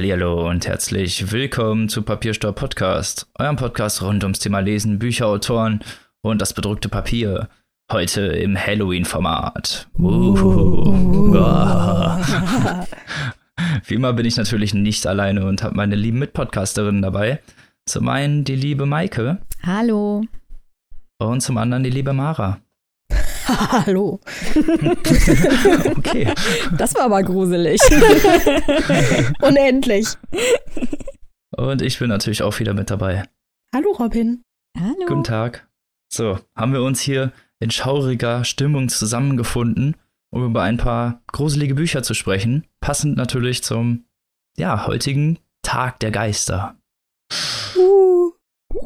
Hallihallo und herzlich willkommen zu Papierstau Podcast, eurem Podcast rund ums Thema Lesen, Bücher, Autoren und das bedruckte Papier. Heute im Halloween-Format. Uh. Wie immer bin ich natürlich nicht alleine und habe meine lieben Mitpodcasterinnen dabei. Zum einen die liebe Maike. Hallo. Und zum anderen die liebe Mara. Hallo. okay. Das war aber gruselig. Unendlich. Und ich bin natürlich auch wieder mit dabei. Hallo Robin. Hallo. Guten Tag. So, haben wir uns hier in schauriger Stimmung zusammengefunden, um über ein paar gruselige Bücher zu sprechen. Passend natürlich zum, ja, heutigen Tag der Geister. Uh.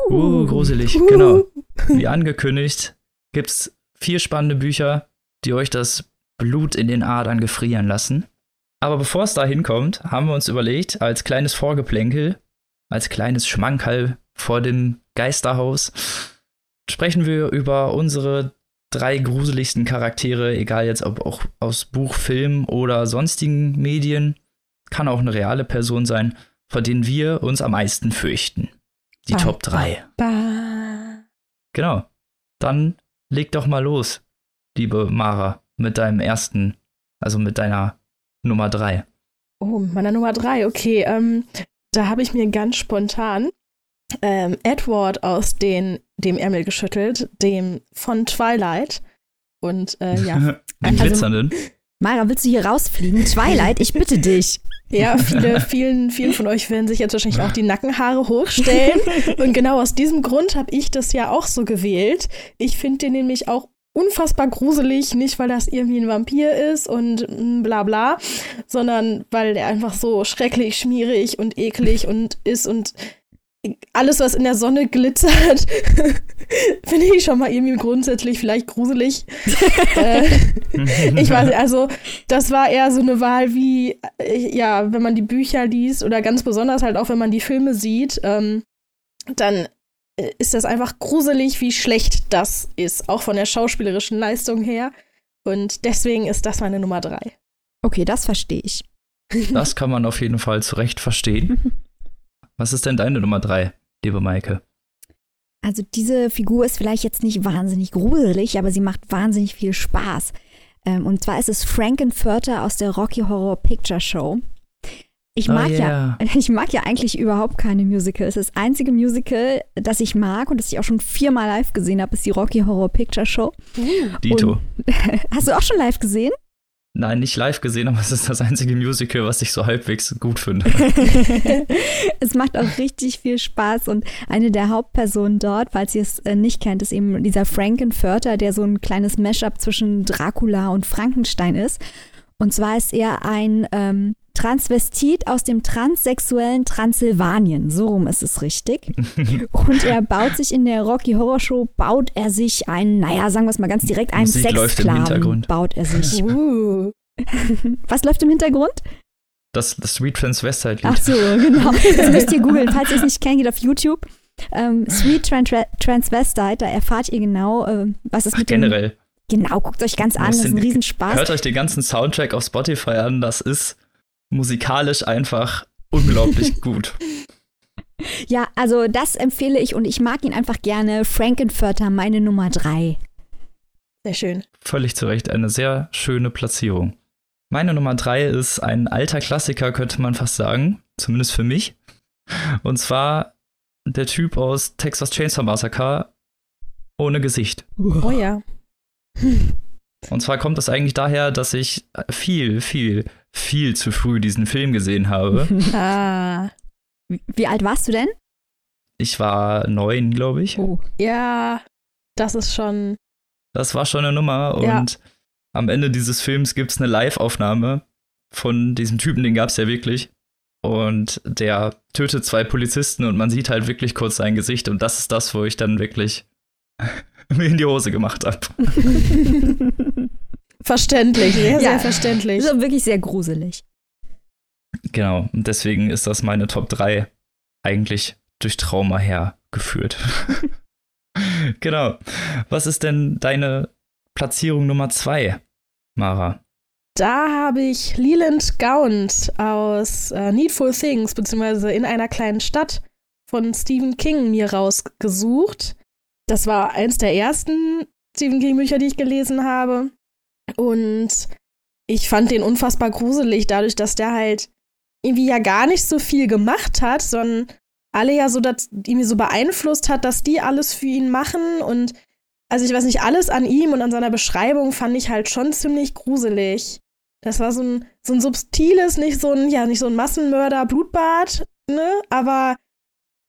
Uh, gruselig, genau. Wie angekündigt, gibt's vier spannende Bücher, die euch das Blut in den Adern gefrieren lassen. Aber bevor es dahin kommt, haben wir uns überlegt, als kleines Vorgeplänkel, als kleines Schmankerl vor dem Geisterhaus, sprechen wir über unsere drei gruseligsten Charaktere, egal jetzt ob auch aus Buch, Film oder sonstigen Medien, kann auch eine reale Person sein, vor denen wir uns am meisten fürchten. Die Ba, Top 3. Ba. Genau. Dann leg doch mal los, liebe Mara, mit deinem ersten, also mit deiner Nummer 3. Oh, meiner Nummer drei, okay. Ähm, da habe ich mir ganz spontan ähm, Edward aus den, dem Ärmel geschüttelt, dem von Twilight. Und äh, ja, Den Also- glitzernden. Mara, willst du hier rausfliegen? Twilight, ich bitte dich. ja, viele, vielen, vielen von euch werden sich jetzt wahrscheinlich auch die Nackenhaare hochstellen. Und genau aus diesem Grund habe ich das ja auch so gewählt. Ich finde den nämlich auch unfassbar gruselig, nicht weil das irgendwie ein Vampir ist und mm, bla bla, sondern weil der einfach so schrecklich, schmierig und eklig und ist und alles, was in der Sonne glitzert, finde ich schon mal irgendwie grundsätzlich vielleicht gruselig. äh, ich weiß also das war eher so eine Wahl wie, äh, ja, wenn man die Bücher liest oder ganz besonders halt auch, wenn man die Filme sieht, ähm, dann äh, ist das einfach gruselig, wie schlecht das ist, auch von der schauspielerischen Leistung her. Und deswegen ist das meine Nummer drei. Okay, das verstehe ich. Das kann man auf jeden Fall zu Recht verstehen. Was ist denn deine Nummer 3, liebe Maike? Also diese Figur ist vielleicht jetzt nicht wahnsinnig gruselig, aber sie macht wahnsinnig viel Spaß. Ähm, und zwar ist es Frankenfurter aus der Rocky Horror Picture Show. Ich Oh mag, yeah. ja, ich mag ja eigentlich überhaupt keine Musicals. Das einzige Musical, das ich mag und das ich auch schon viermal live gesehen habe, ist die Rocky Horror Picture Show. Dito. Hast du auch schon live gesehen? Nein, nicht live gesehen, aber es ist das einzige Musical, was ich so halbwegs gut finde. es macht auch richtig viel Spaß und eine der Hauptpersonen dort, falls ihr es äh, nicht kennt, ist eben dieser Frankenfurter, der so ein kleines Mashup zwischen Dracula und Frankenstein ist. Und zwar ist er ein ähm, Transvestit aus dem transsexuellen Transsilvanien. So rum ist es richtig. Und er baut sich in der Rocky Horror Show, baut er sich einen, naja, sagen wir es mal ganz direkt, einen Musik Sexsklaven Hintergrund. baut er sich. Uh. Was läuft im Hintergrund? Das, das Sweet Transvestite Ach Lied. so, genau. Das müsst ihr googeln. Falls ihr es nicht kennt, geht auf YouTube. Ähm, Sweet Tran- Transvestite, da erfahrt ihr genau, äh, was es Ach, mit dem... generell. Genau, guckt euch ganz an, das ist ein Riesenspaß. Hört euch den ganzen Soundtrack auf Spotify an, das ist musikalisch einfach unglaublich gut. Ja, also das empfehle ich und ich mag ihn einfach gerne. Frankenfurter, meine Nummer drei. Sehr schön. Völlig zu Recht, eine sehr schöne Platzierung. Meine Nummer drei ist ein alter Klassiker, könnte man fast sagen, zumindest für mich. Und zwar der Typ aus Texas Chainsaw Massacre ohne Gesicht. Oh ja. Und zwar kommt das eigentlich daher, dass ich viel, viel, viel zu früh diesen Film gesehen habe. Ah. Wie alt warst du denn? Ich war neun, glaube ich. Oh. Ja, das ist schon. Das war schon eine Nummer. Und Ja. am Ende dieses Films gibt es eine Live-Aufnahme von diesem Typen, den gab es ja wirklich. Und der tötet zwei Polizisten und man sieht halt wirklich kurz sein Gesicht. Und das ist das, wo ich dann wirklich mir in die Hose gemacht habe. Verständlich, sehr, Ja. sehr verständlich. Ist auch wirklich sehr gruselig. Genau. Und deswegen ist das meine Top 3 eigentlich durch Trauma hergeführt. genau. Was ist denn deine Platzierung Nummer 2, Mara? Da habe ich Leland Gaunt aus äh, Needful Things, beziehungsweise in einer kleinen Stadt von Stephen King mir rausgesucht. Das war eins der ersten Stephen King-Bücher, die ich gelesen habe. Und ich fand den unfassbar gruselig, dadurch, dass der halt irgendwie ja gar nicht so viel gemacht hat, sondern alle ja so das, irgendwie so beeinflusst hat, dass die alles für ihn machen und also ich weiß nicht, alles an ihm und an seiner Beschreibung fand ich halt schon ziemlich gruselig. Das war so ein, so ein subtiles, nicht so ein, ja, nicht so ein Massenmörder, Blutbad, ne, aber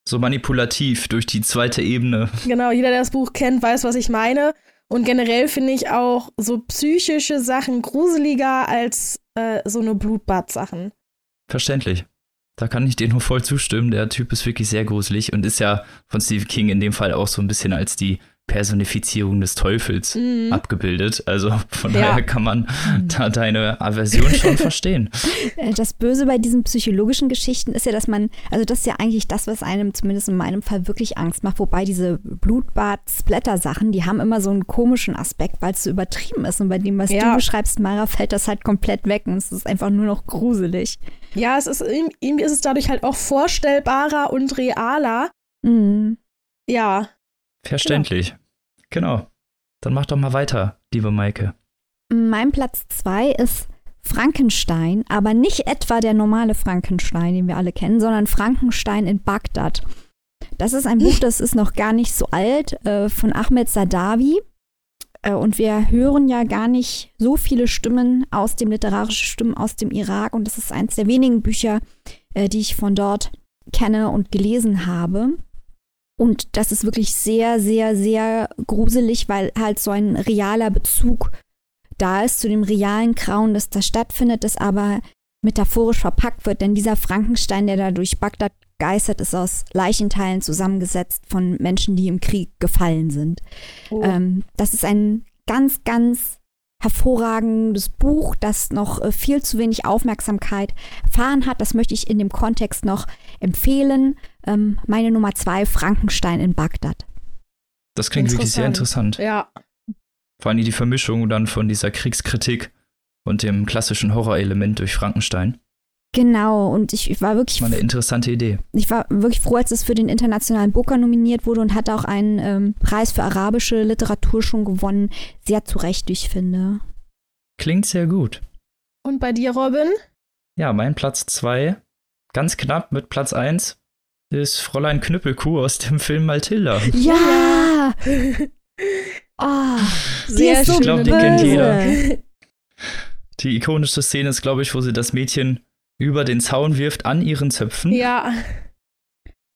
so manipulativ durch die zweite Ebene. Genau, jeder, der das Buch kennt, weiß, was ich meine. Und generell finde ich auch so psychische Sachen gruseliger als äh, so eine Blutbad-Sachen. Verständlich. Da kann ich dir nur voll zustimmen. Der Typ ist wirklich sehr gruselig und ist ja von Stephen King in dem Fall auch so ein bisschen als die Personifizierung des Teufels mhm. abgebildet. Also von ja. daher kann man da deine Aversion schon verstehen. Äh, das Böse bei diesen psychologischen Geschichten ist ja, dass man, also das ist ja eigentlich das, was einem zumindest in meinem Fall wirklich Angst macht. Wobei diese Blutbad-Splatter-Sachen, die haben immer so einen komischen Aspekt, weil es so übertrieben ist. Und bei dem, was ja. du beschreibst, Mara, fällt das halt komplett weg und es ist einfach nur noch gruselig. Ja, es ist irgendwie ist es dadurch halt auch vorstellbarer und realer. Mhm. Ja, Verständlich. Genau. genau. Dann mach doch mal weiter, liebe Maike. Mein Platz zwei ist Frankenstein, aber nicht etwa der normale Frankenstein, den wir alle kennen, sondern Frankenstein in Bagdad. Das ist ein Buch, das ist noch gar nicht so alt, äh, von Ahmed Sadawi. Äh, und wir hören ja gar nicht so viele Stimmen aus dem literarischen Stimmen aus dem Irak. Und das ist eines der wenigen Bücher, äh, die ich von dort kenne und gelesen habe. Und das ist wirklich sehr, sehr, sehr gruselig, weil halt so ein realer Bezug da ist zu dem realen Grauen, das da stattfindet, das aber metaphorisch verpackt wird. Denn dieser Frankenstein, der da durch Bagdad geistert, ist aus Leichenteilen zusammengesetzt von Menschen, die im Krieg gefallen sind. Oh. Ähm, das ist ein ganz, ganz hervorragendes Buch, das noch äh, viel zu wenig Aufmerksamkeit erfahren hat. Das möchte ich in dem Kontext noch empfehlen. Ähm, meine Nummer zwei, Frankenstein in Bagdad. Das klingt wirklich sehr interessant. Ja. Vor allem die Vermischung dann von dieser Kriegskritik und dem klassischen Horrorelement durch Frankenstein. Genau, und ich war wirklich. Das war eine interessante Idee. Ich war wirklich froh, als es für den Internationalen Booker nominiert wurde und hat auch einen ähm, Preis für arabische Literatur schon gewonnen. Sehr zu Recht, ich finde. Klingt sehr gut. Und bei dir, Robin? Ja, mein Platz 2, ganz knapp mit Platz 1, ist Fräulein Knüppelkuh aus dem Film Matilda. Ja! oh, sehr Ich glaube, die kennt jeder. Die ikonische Szene ist, glaube ich, wo sie das Mädchen über den Zaun wirft an ihren Zöpfen. Ja.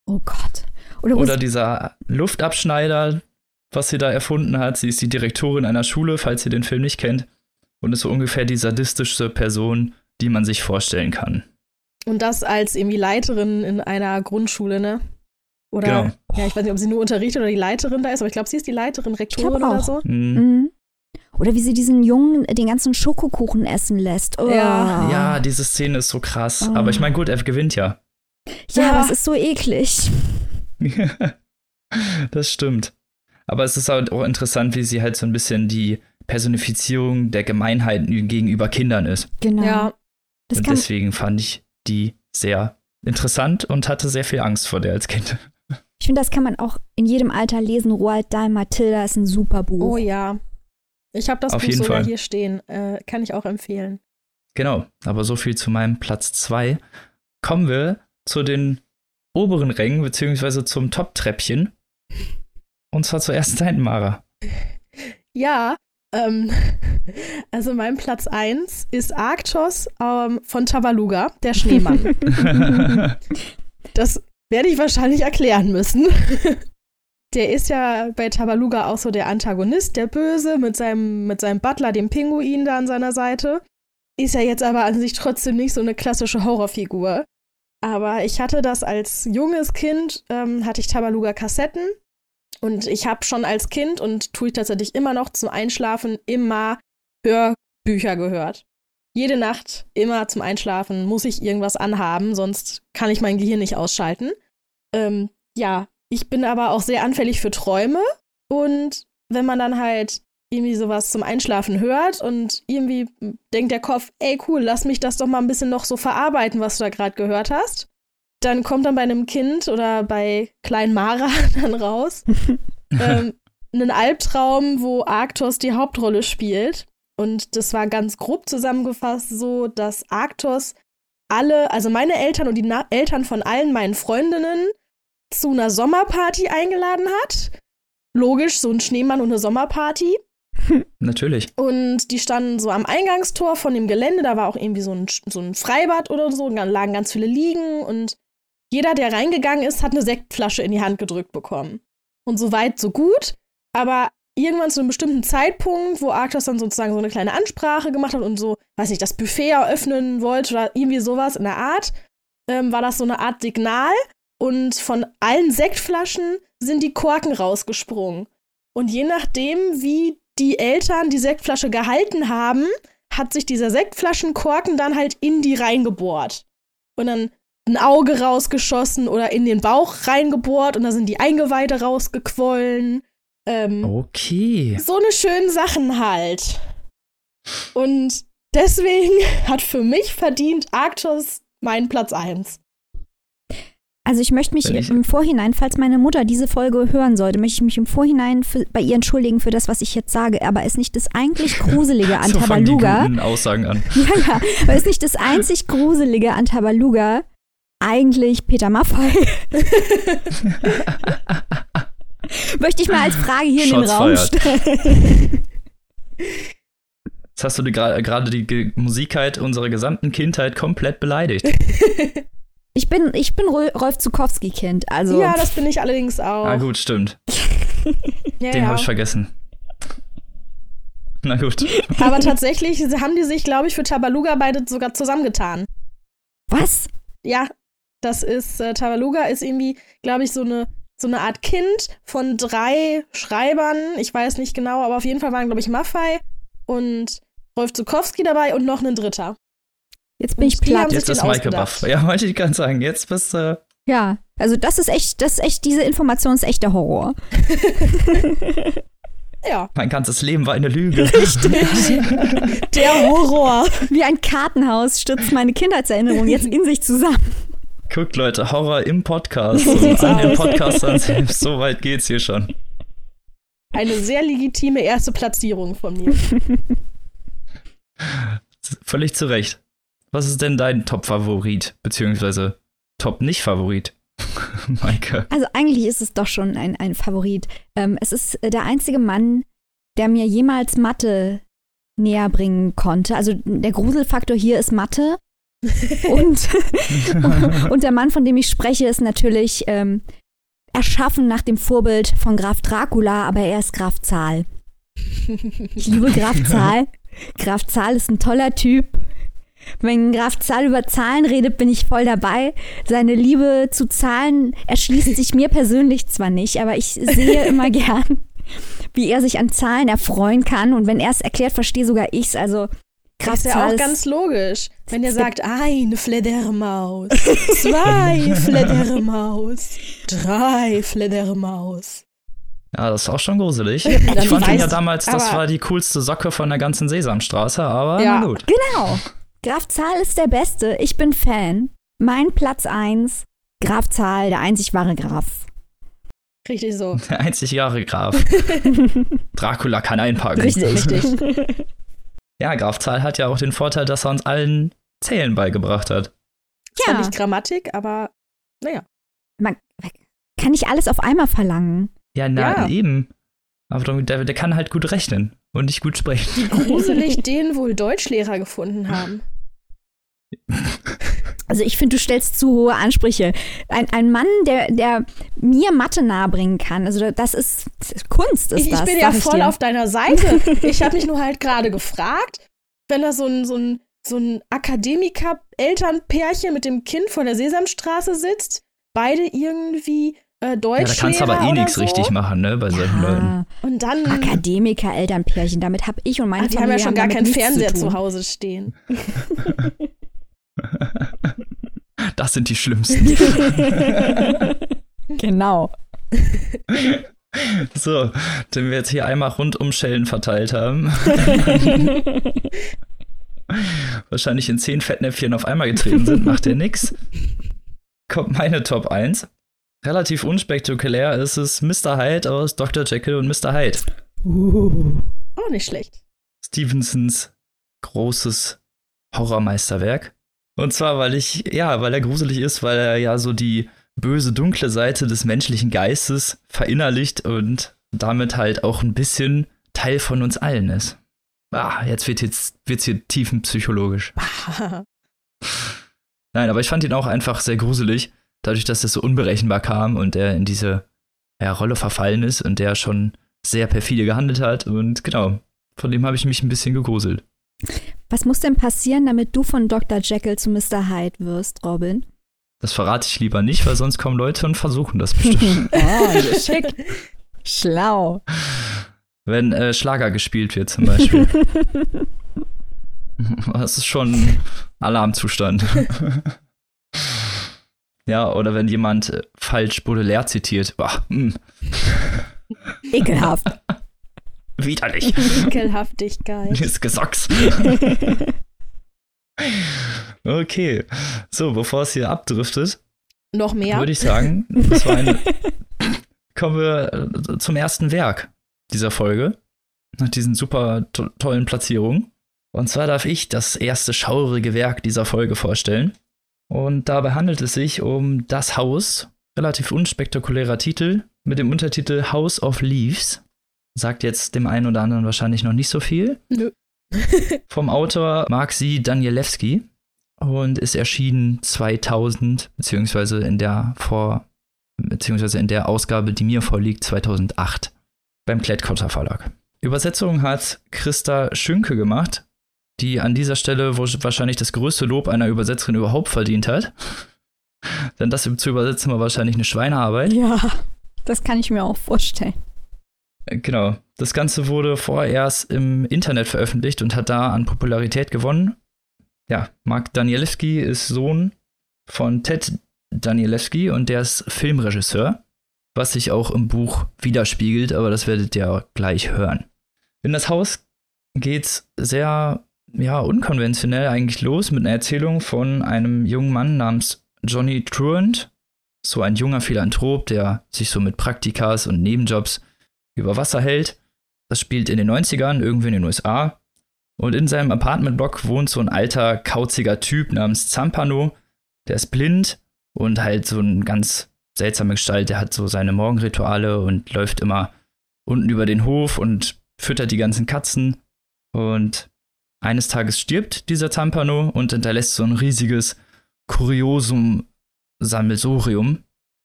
Oh Gott. Oder, Oder dieser Luftabschneider, was sie da erfunden hat. Sie ist die Direktorin einer Schule, falls ihr den Film nicht kennt. Und ist so ungefähr die sadistischste Person, die man sich vorstellen kann. Und das als irgendwie Leiterin in einer Grundschule, ne? Oder, genau. ja, ich weiß nicht, ob sie nur unterrichtet oder die Leiterin da ist, aber ich glaube, sie ist die Leiterin, Rektorin oder so. Mhm. Mhm. Oder wie sie diesen Jungen den ganzen Schokokuchen essen lässt. Oh. Ja. ja, diese Szene ist so krass. Oh. Aber ich meine, gut, er gewinnt ja. Ja, ja, aber es ist so eklig. das stimmt. Aber es ist halt auch interessant, wie sie halt so ein bisschen die Personifizierung der Gemeinheit gegenüber Kindern ist. Genau. Ja. und deswegen fand ich die sehr interessant und hatte sehr viel Angst vor der als Kind. Ich finde, das kann man auch in jedem Alter lesen. Roald Dahl, Matilda ist ein super Buch. Oh ja. Ich habe das Auf Buch sogar Fall. hier stehen. Äh, kann ich auch empfehlen. Genau, aber so viel zu meinem Platz 2. Kommen wir zu den oberen Rängen, beziehungsweise zum Top-Treppchen. Und zwar zuerst dein, Mara. Ja, ähm, also mein Platz 1 ist Arktos ähm, von Tabaluga, der Schneemann. das werde ich wahrscheinlich erklären müssen. der ist ja bei Tabaluga auch so der Antagonist, der Böse, mit seinem, mit seinem Butler, dem Pinguin da an seiner Seite. Ist ja jetzt aber an sich trotzdem nicht so eine klassische Horrorfigur. Aber ich hatte das als junges Kind, ähm, hatte ich Tabaluga Kassetten und ich habe schon als Kind und tue ich tatsächlich immer noch zum Einschlafen immer Hörbücher gehört. Jede Nacht, immer zum Einschlafen, muss ich irgendwas anhaben, sonst kann ich mein Gehirn nicht ausschalten. Ähm, ja, ich bin aber auch sehr anfällig für Träume und wenn man dann halt irgendwie sowas zum Einschlafen hört und irgendwie denkt der Kopf, ey cool, lass mich das doch mal ein bisschen noch so verarbeiten, was du da gerade gehört hast. Dann kommt dann bei einem Kind oder bei kleinen Mara dann raus ähm, ein Albtraum, wo Arktos die Hauptrolle spielt. Und das war ganz grob zusammengefasst so, dass Arktos alle, also meine Eltern und die Na Eltern von allen meinen Freundinnen zu einer Sommerparty eingeladen hat. Logisch, so ein Schneemann und eine Sommerparty. Natürlich. Und die standen so am Eingangstor von dem Gelände, da war auch irgendwie so ein, so ein Freibad oder so, und da lagen ganz viele Liegen und jeder, der reingegangen ist, hat eine Sektflasche in die Hand gedrückt bekommen. Und so weit, so gut. Aber irgendwann zu einem bestimmten Zeitpunkt, wo Arktos dann sozusagen so eine kleine Ansprache gemacht hat und so, weiß nicht, das Buffet eröffnen wollte oder irgendwie sowas in der Art, ähm, war das so eine Art Signal. Und von allen Sektflaschen sind die Korken rausgesprungen. Und je nachdem, wie die Eltern die Sektflasche gehalten haben, hat sich dieser Sektflaschenkorken dann halt in die reingebohrt. Und dann ein Auge rausgeschossen oder in den Bauch reingebohrt und da sind die Eingeweide rausgequollen. Ähm, okay. So eine schönen Sachen halt. Und deswegen hat für mich verdient Arktos meinen Platz 1. Also ich möchte mich ich im Vorhinein, falls meine Mutter diese Folge hören sollte, möchte ich mich im Vorhinein für, bei ihr entschuldigen für das, was ich jetzt sage. Aber ist nicht das eigentlich Gruselige an so Tabaluga? Die Aussagen an. Ja, ja. Aber ist nicht das einzig Gruselige an Tabaluga eigentlich Peter Maffei? möchte ich mal als Frage hier Shots in den Raum stellen. Jetzt hast du gerade die Musikheit unserer gesamten Kindheit komplett beleidigt. Ich bin, ich bin Rolf Zukowski-Kind, also. Ja, das bin ich allerdings auch. Ah, gut, stimmt. ja, Den ja. habe ich vergessen. Na gut. Aber tatsächlich haben die sich, glaube ich, für Tabaluga beide sogar zusammengetan. Was? Ja, das ist, äh, Tabaluga ist irgendwie, glaube ich, so eine, so eine Art Kind von drei Schreibern. Ich weiß nicht genau, aber auf jeden Fall waren, glaube ich, Maffei und Rolf Zukowski dabei und noch ein Dritter. Jetzt bin ich platt. Jetzt ist Maike baff. Ja, wollte ich ganz sagen. Jetzt bist du. Äh ja, also das ist echt, das ist echt, diese Information ist echt der Horror. ja. Mein ganzes Leben war eine Lüge. Richtig. der Horror. Wie ein Kartenhaus stürzt meine Kindheitserinnerung jetzt in sich zusammen. Guckt, Leute, Horror im Podcast. So an den Podcastern selbst. So weit geht's hier schon. Eine sehr legitime erste Platzierung von mir. Völlig zu Recht. Was ist denn dein Top-Favorit, beziehungsweise Top-Nicht-Favorit? Maike. Also eigentlich ist es doch schon ein, ein Favorit. Ähm, es ist äh, der einzige Mann, der mir jemals Mathe näher bringen konnte. Also der Gruselfaktor hier ist Mathe. und, und der Mann, von dem ich spreche, ist natürlich ähm, erschaffen nach dem Vorbild von Graf Dracula, aber er ist Graf Zahl. Ich liebe Graf Zahl. Graf Zahl ist ein toller Typ. Wenn Graf Zahl über Zahlen redet, bin ich voll dabei. Seine Liebe zu Zahlen erschließt sich mir persönlich zwar nicht, aber ich sehe immer gern, wie er sich an Zahlen erfreuen kann. Und wenn er es erklärt, verstehe sogar ich es. Also Graf ist ja auch ganz logisch. Wenn er sagt, eine Fledermaus, zwei Fledermaus, drei Fledermaus. Ja, das ist auch schon gruselig. ich fand ihn ja damals, das war die coolste Socke von der ganzen Sesamstraße, aber ja, na gut. Genau. Graf Zahl ist der Beste. Ich bin Fan. Mein Platz 1, Graf Zahl, der einzig wahre Graf. Richtig so. Der einzig wahre Graf. Dracula kann einpacken. Richtig, richtig. Ja, Graf Zahl hat ja auch den Vorteil, dass er uns allen Zählen beigebracht hat. Ja. Zwar nicht Grammatik, aber naja. Man kann nicht alles auf einmal verlangen. Ja, na, ja. eben. Aber der, der kann halt gut rechnen und nicht gut sprechen. Wie gruselig den wohl Deutschlehrer gefunden haben. Also ich finde, du stellst zu hohe Ansprüche. Ein, ein Mann, der, der mir Mathe nahebringen kann, also das ist, das ist Kunst, ist ich, das. Ich bin ja voll auf deiner Seite. Ich habe mich nur halt gerade gefragt, wenn da so ein, so ein, so ein Akademiker-Elternpärchen mit dem Kind vor der Sesamstraße sitzt, beide irgendwie äh, Deutsch. Ja, da kannst du aber eh nichts so. richtig machen, ne, bei solchen ja. Leuten. Und dann. Akademiker, Elternpärchen, damit habe ich und meine Ach, die Familie. Die haben ja schon gar keinen Fernseher zu, zu Hause stehen. Das sind die schlimmsten. genau. So, den wir jetzt hier einmal rundum Schellen verteilt haben. Wahrscheinlich in zehn Fettnäpfchen auf einmal getreten sind, macht ja nix. Kommt meine Top 1. Relativ unspektakulär ist es Mr. Hyde aus Dr. Jekyll und Mr. Hyde. Uh. Auch nicht schlecht. Stevensons großes Horrormeisterwerk. Und zwar, weil ich, ja, weil er gruselig ist, weil er ja so die böse, dunkle Seite des menschlichen Geistes verinnerlicht und damit halt auch ein bisschen Teil von uns allen ist. Ah, jetzt wird jetzt wird's hier tiefenpsychologisch. Nein, aber ich fand ihn auch einfach sehr gruselig, dadurch, dass es so unberechenbar kam und er in diese ja, Rolle verfallen ist und der schon sehr perfide gehandelt hat. Und genau, von dem habe ich mich ein bisschen gegruselt. Was muss denn passieren, damit du von Dr. Jekyll zu Mr. Hyde wirst, Robin? Das verrate ich lieber nicht, weil sonst kommen Leute und versuchen das bestimmt. oh, schick. Schlau. Wenn äh, Schlager gespielt wird zum Beispiel. das ist schon Alarmzustand. ja, oder wenn jemand äh, falsch Baudelaire zitiert. Boah, hm. Ekelhaft. Widerlich. Ekelhaftigkeit. Ist Gesocks. okay. So, bevor es hier abdriftet, noch mehr, würde ich sagen, das war eine, kommen wir äh, zum ersten Werk dieser Folge. Nach diesen super to tollen Platzierungen. Und zwar darf ich das erste schaurige Werk dieser Folge vorstellen. Und dabei handelt es sich um Das Haus, relativ unspektakulärer Titel, mit dem Untertitel House of Leaves. Sagt jetzt dem einen oder anderen wahrscheinlich noch nicht so viel. Nö. Vom Autor Maxi Danielewski und ist erschienen 2000, beziehungsweise in der vor, beziehungsweise in der Ausgabe, die mir vorliegt, 2008 beim Klettkotter Verlag. Übersetzung hat Christa Schünke gemacht, die an dieser Stelle wahrscheinlich das größte Lob einer Übersetzerin überhaupt verdient hat. Denn das zu übersetzen war wahrscheinlich eine Schweinearbeit. Ja, das kann ich mir auch vorstellen. Genau. Das Ganze wurde vorerst im Internet veröffentlicht und hat da an Popularität gewonnen. Ja, Mark Danielewski ist Sohn von Ted Danielewski und der ist Filmregisseur, was sich auch im Buch widerspiegelt, aber das werdet ihr gleich hören. In das Haus geht's sehr ja, unkonventionell eigentlich los mit einer Erzählung von einem jungen Mann namens Johnny Truant, so ein junger Philanthrop, der sich so mit Praktikas und Nebenjobs über Wasser hält. Das spielt in den 90ern irgendwie in den USA. Und in seinem Apartmentblock wohnt so ein alter, kauziger Typ namens Zampano. Der ist blind und halt so ein ganz seltsame Gestalt. Der hat so seine Morgenrituale und läuft immer unten über den Hof und füttert die ganzen Katzen. Und eines Tages stirbt dieser Zampano und hinterlässt so ein riesiges Kuriosum-Sammelsorium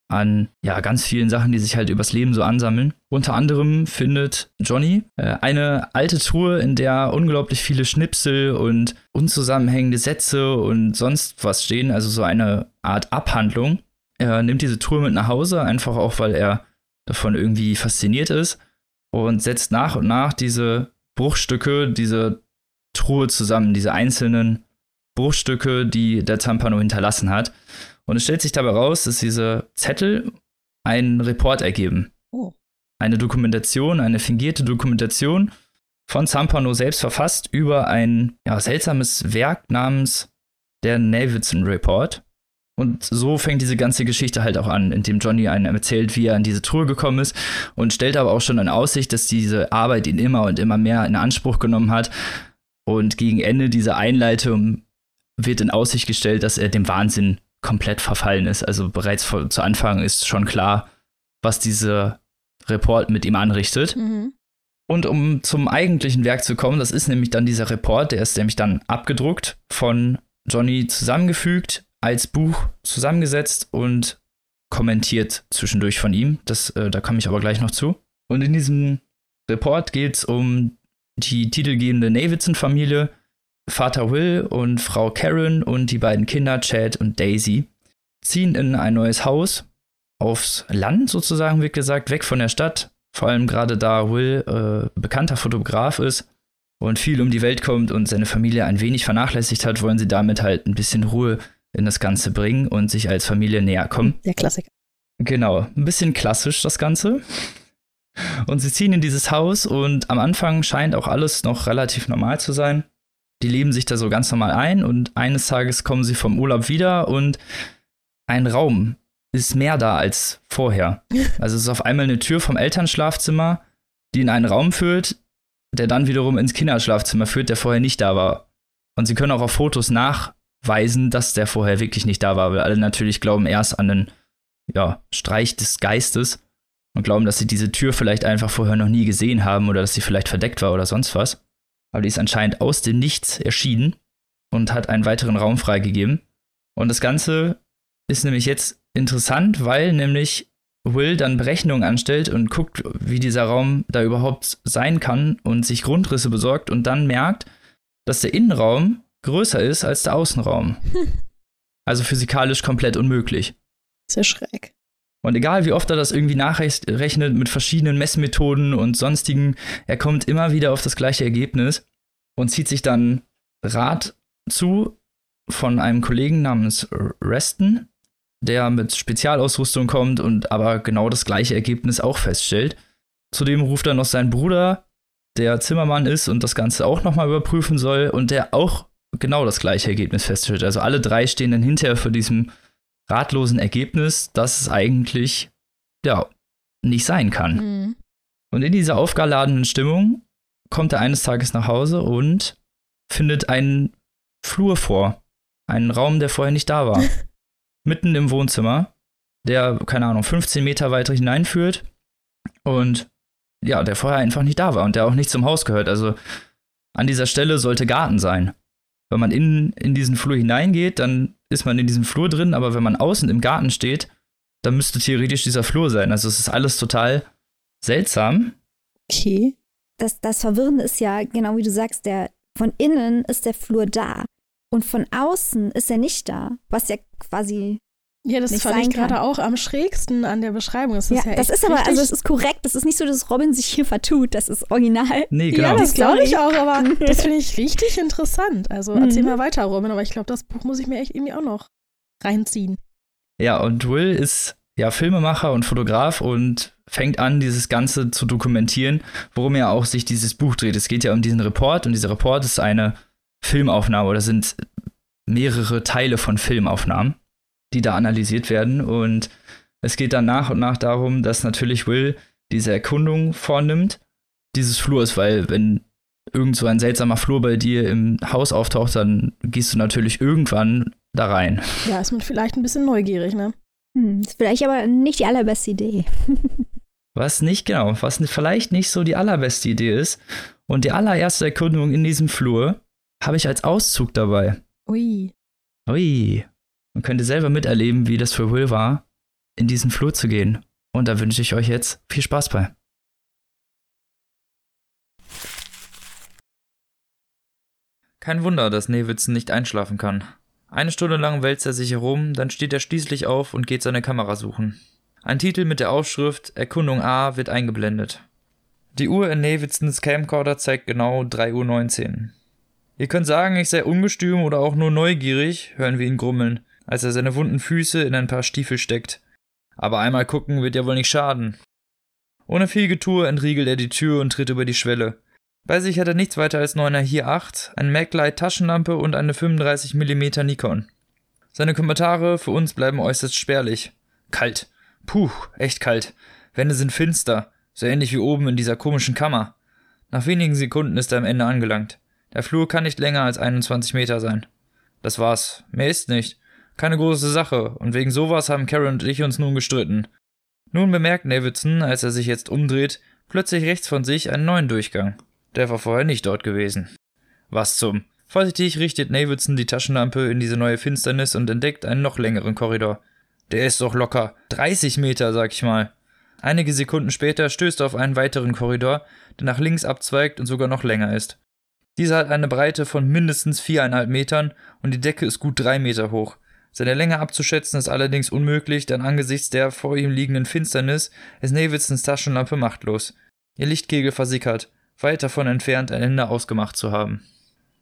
an ja ganz vielen Sachen, die sich halt übers Leben so ansammeln. Unter anderem findet Johnny äh, eine alte Truhe, in der unglaublich viele Schnipsel und unzusammenhängende Sätze und sonst was stehen, also so eine Art Abhandlung. Er nimmt diese Truhe mit nach Hause, einfach auch, weil er davon irgendwie fasziniert ist und setzt nach und nach diese Bruchstücke, diese Truhe zusammen, diese einzelnen Bruchstücke, die der Zampano hinterlassen hat. Und es stellt sich dabei raus, dass diese Zettel einen Report ergeben. Oh. Eine Dokumentation, eine fingierte Dokumentation von Zampano selbst verfasst über ein ja, seltsames Werk namens der Navidson Report. Und so fängt diese ganze Geschichte halt auch an, indem Johnny einem erzählt, wie er in diese Truhe gekommen ist und stellt aber auch schon in Aussicht, dass diese Arbeit ihn immer und immer mehr in Anspruch genommen hat. Und gegen Ende dieser Einleitung wird in Aussicht gestellt, dass er dem Wahnsinn komplett verfallen ist. Also bereits vor, zu Anfang ist schon klar, was dieser Report mit ihm anrichtet. Mhm. Und um zum eigentlichen Werk zu kommen, das ist nämlich dann dieser Report, der ist nämlich dann abgedruckt, von Johnny zusammengefügt, als Buch zusammengesetzt und kommentiert zwischendurch von ihm. Das, äh, da komme ich aber gleich noch zu. Und in diesem Report geht es um die titelgebende Navidson-Familie, Vater Will und Frau Karen und die beiden Kinder Chad und Daisy ziehen in ein neues Haus aufs Land sozusagen, wie gesagt, weg von der Stadt. Vor allem gerade da Will äh, bekannter Fotograf ist und viel um die Welt kommt und seine Familie ein wenig vernachlässigt hat, wollen sie damit halt ein bisschen Ruhe in das Ganze bringen und sich als Familie näher kommen. Der Klassiker. Genau, ein bisschen klassisch das Ganze. Und sie ziehen in dieses Haus und am Anfang scheint auch alles noch relativ normal zu sein. Die leben sich da so ganz normal ein und eines Tages kommen sie vom Urlaub wieder und ein Raum ist mehr da als vorher. Also es ist auf einmal eine Tür vom Elternschlafzimmer, die in einen Raum führt, der dann wiederum ins Kinderschlafzimmer führt, der vorher nicht da war. Und sie können auch auf Fotos nachweisen, dass der vorher wirklich nicht da war, weil alle natürlich glauben erst an den ja, Streich des Geistes und glauben, dass sie diese Tür vielleicht einfach vorher noch nie gesehen haben oder dass sie vielleicht verdeckt war oder sonst was. Aber die ist anscheinend aus dem Nichts erschienen und hat einen weiteren Raum freigegeben. Und das Ganze ist nämlich jetzt interessant, weil nämlich Will dann Berechnungen anstellt und guckt, wie dieser Raum da überhaupt sein kann und sich Grundrisse besorgt und dann merkt, dass der Innenraum größer ist als der Außenraum. Also physikalisch komplett unmöglich. Sehr schräg. Und egal wie oft er das irgendwie nachrechnet mit verschiedenen Messmethoden und sonstigen, er kommt immer wieder auf das gleiche Ergebnis und zieht sich dann Rat zu von einem Kollegen namens Reston, der mit Spezialausrüstung kommt und aber genau das gleiche Ergebnis auch feststellt. Zudem ruft er noch seinen Bruder, der Zimmermann ist und das Ganze auch nochmal überprüfen soll und der auch genau das gleiche Ergebnis feststellt. Also alle drei stehen dann hinterher für diesem ratlosen Ergebnis, dass es eigentlich ja nicht sein kann. Mhm. Und in dieser aufgeladenen Stimmung kommt er eines Tages nach Hause und findet einen Flur vor. Einen Raum, der vorher nicht da war. Mitten im Wohnzimmer, der, keine Ahnung, 15 Meter weiter hineinführt. Und ja, der vorher einfach nicht da war und der auch nicht zum Haus gehört. Also an dieser Stelle sollte Garten sein. Wenn man in, in diesen Flur hineingeht, dann ist man in diesem Flur drin, aber wenn man außen im Garten steht, dann müsste theoretisch dieser Flur sein. Also es ist alles total seltsam. Okay. Das, das Verwirrende ist ja, genau wie du sagst, der von innen ist der Flur da und von außen ist er nicht da, was ja quasi ja, das fand ich gerade auch am schrägsten an der Beschreibung. Das ist ja, ja das ist aber, also es ist korrekt. Das ist nicht so, dass Robin sich hier vertut. Das ist original. Nee, genau. Ja, das glaube ich auch, aber das finde ich richtig interessant. Also erzähl mhm. mal weiter, Robin. Aber ich glaube, das Buch muss ich mir echt irgendwie auch noch reinziehen. Ja, und Will ist ja Filmemacher und Fotograf und fängt an, dieses Ganze zu dokumentieren, worum ja auch sich dieses Buch dreht. Es geht ja um diesen Report und dieser Report ist eine Filmaufnahme oder sind mehrere Teile von Filmaufnahmen die da analysiert werden. Und es geht dann nach und nach darum, dass natürlich Will diese Erkundung vornimmt dieses Flurs, weil wenn irgend so ein seltsamer Flur bei dir im Haus auftaucht, dann gehst du natürlich irgendwann da rein. Ja, ist man vielleicht ein bisschen neugierig, ne? Hm, ist vielleicht aber nicht die allerbeste Idee. was nicht, genau, was vielleicht nicht so die allerbeste Idee ist. Und die allererste Erkundung in diesem Flur habe ich als Auszug dabei. Ui. Ui und könnt ihr selber miterleben, wie das für Will war, in diesen Flur zu gehen. Und da wünsche ich euch jetzt viel Spaß bei. Kein Wunder, dass Newitzen nicht einschlafen kann. Eine Stunde lang wälzt er sich herum, dann steht er schließlich auf und geht seine Kamera suchen. Ein Titel mit der Aufschrift Erkundung A wird eingeblendet. Die Uhr in Newitzens Camcorder zeigt genau 3.19 Uhr. Ihr könnt sagen, ich sei ungestüm oder auch nur neugierig, hören wir ihn grummeln als er seine wunden Füße in ein paar Stiefel steckt. Aber einmal gucken wird ja wohl nicht schaden. Ohne viel Getue entriegelt er die Tür und tritt über die Schwelle. Bei sich hat er nichts weiter als 9er Hier 8, ein MacLight Taschenlampe und eine 35mm Nikon. Seine Kommentare für uns bleiben äußerst spärlich. Kalt. Puh, echt kalt. Wände sind finster, so ähnlich wie oben in dieser komischen Kammer. Nach wenigen Sekunden ist er am Ende angelangt. Der Flur kann nicht länger als 21 Meter sein. Das war's. Mehr ist nicht. Keine große Sache, und wegen sowas haben Karen und ich uns nun gestritten. Nun bemerkt Davidson, als er sich jetzt umdreht, plötzlich rechts von sich einen neuen Durchgang. Der war vorher nicht dort gewesen. Was zum? Vorsichtig richtet Davidson die Taschenlampe in diese neue Finsternis und entdeckt einen noch längeren Korridor. Der ist doch locker 30 Meter, sag ich mal. Einige Sekunden später stößt er auf einen weiteren Korridor, der nach links abzweigt und sogar noch länger ist. Dieser hat eine Breite von mindestens viereinhalb Metern und die Decke ist gut drei Meter hoch. Seine Länge abzuschätzen ist allerdings unmöglich, denn angesichts der vor ihm liegenden Finsternis ist Navidsons Taschenlampe machtlos. Ihr Lichtkegel versickert, weit davon entfernt, ein Ende ausgemacht zu haben.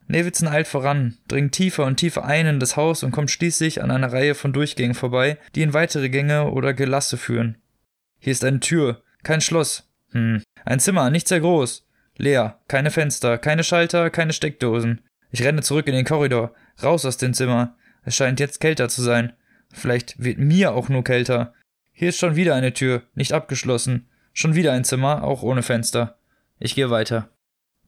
Navidson eilt voran, dringt tiefer und tiefer ein in das Haus und kommt schließlich an einer Reihe von Durchgängen vorbei, die in weitere Gänge oder Gelasse führen. Hier ist eine Tür, kein Schloss, Hm, ein Zimmer, nicht sehr groß. Leer, keine Fenster, keine Schalter, keine Steckdosen. Ich renne zurück in den Korridor, raus aus dem Zimmer. Es scheint jetzt kälter zu sein. Vielleicht wird mir auch nur kälter. Hier ist schon wieder eine Tür, nicht abgeschlossen. Schon wieder ein Zimmer, auch ohne Fenster. Ich gehe weiter.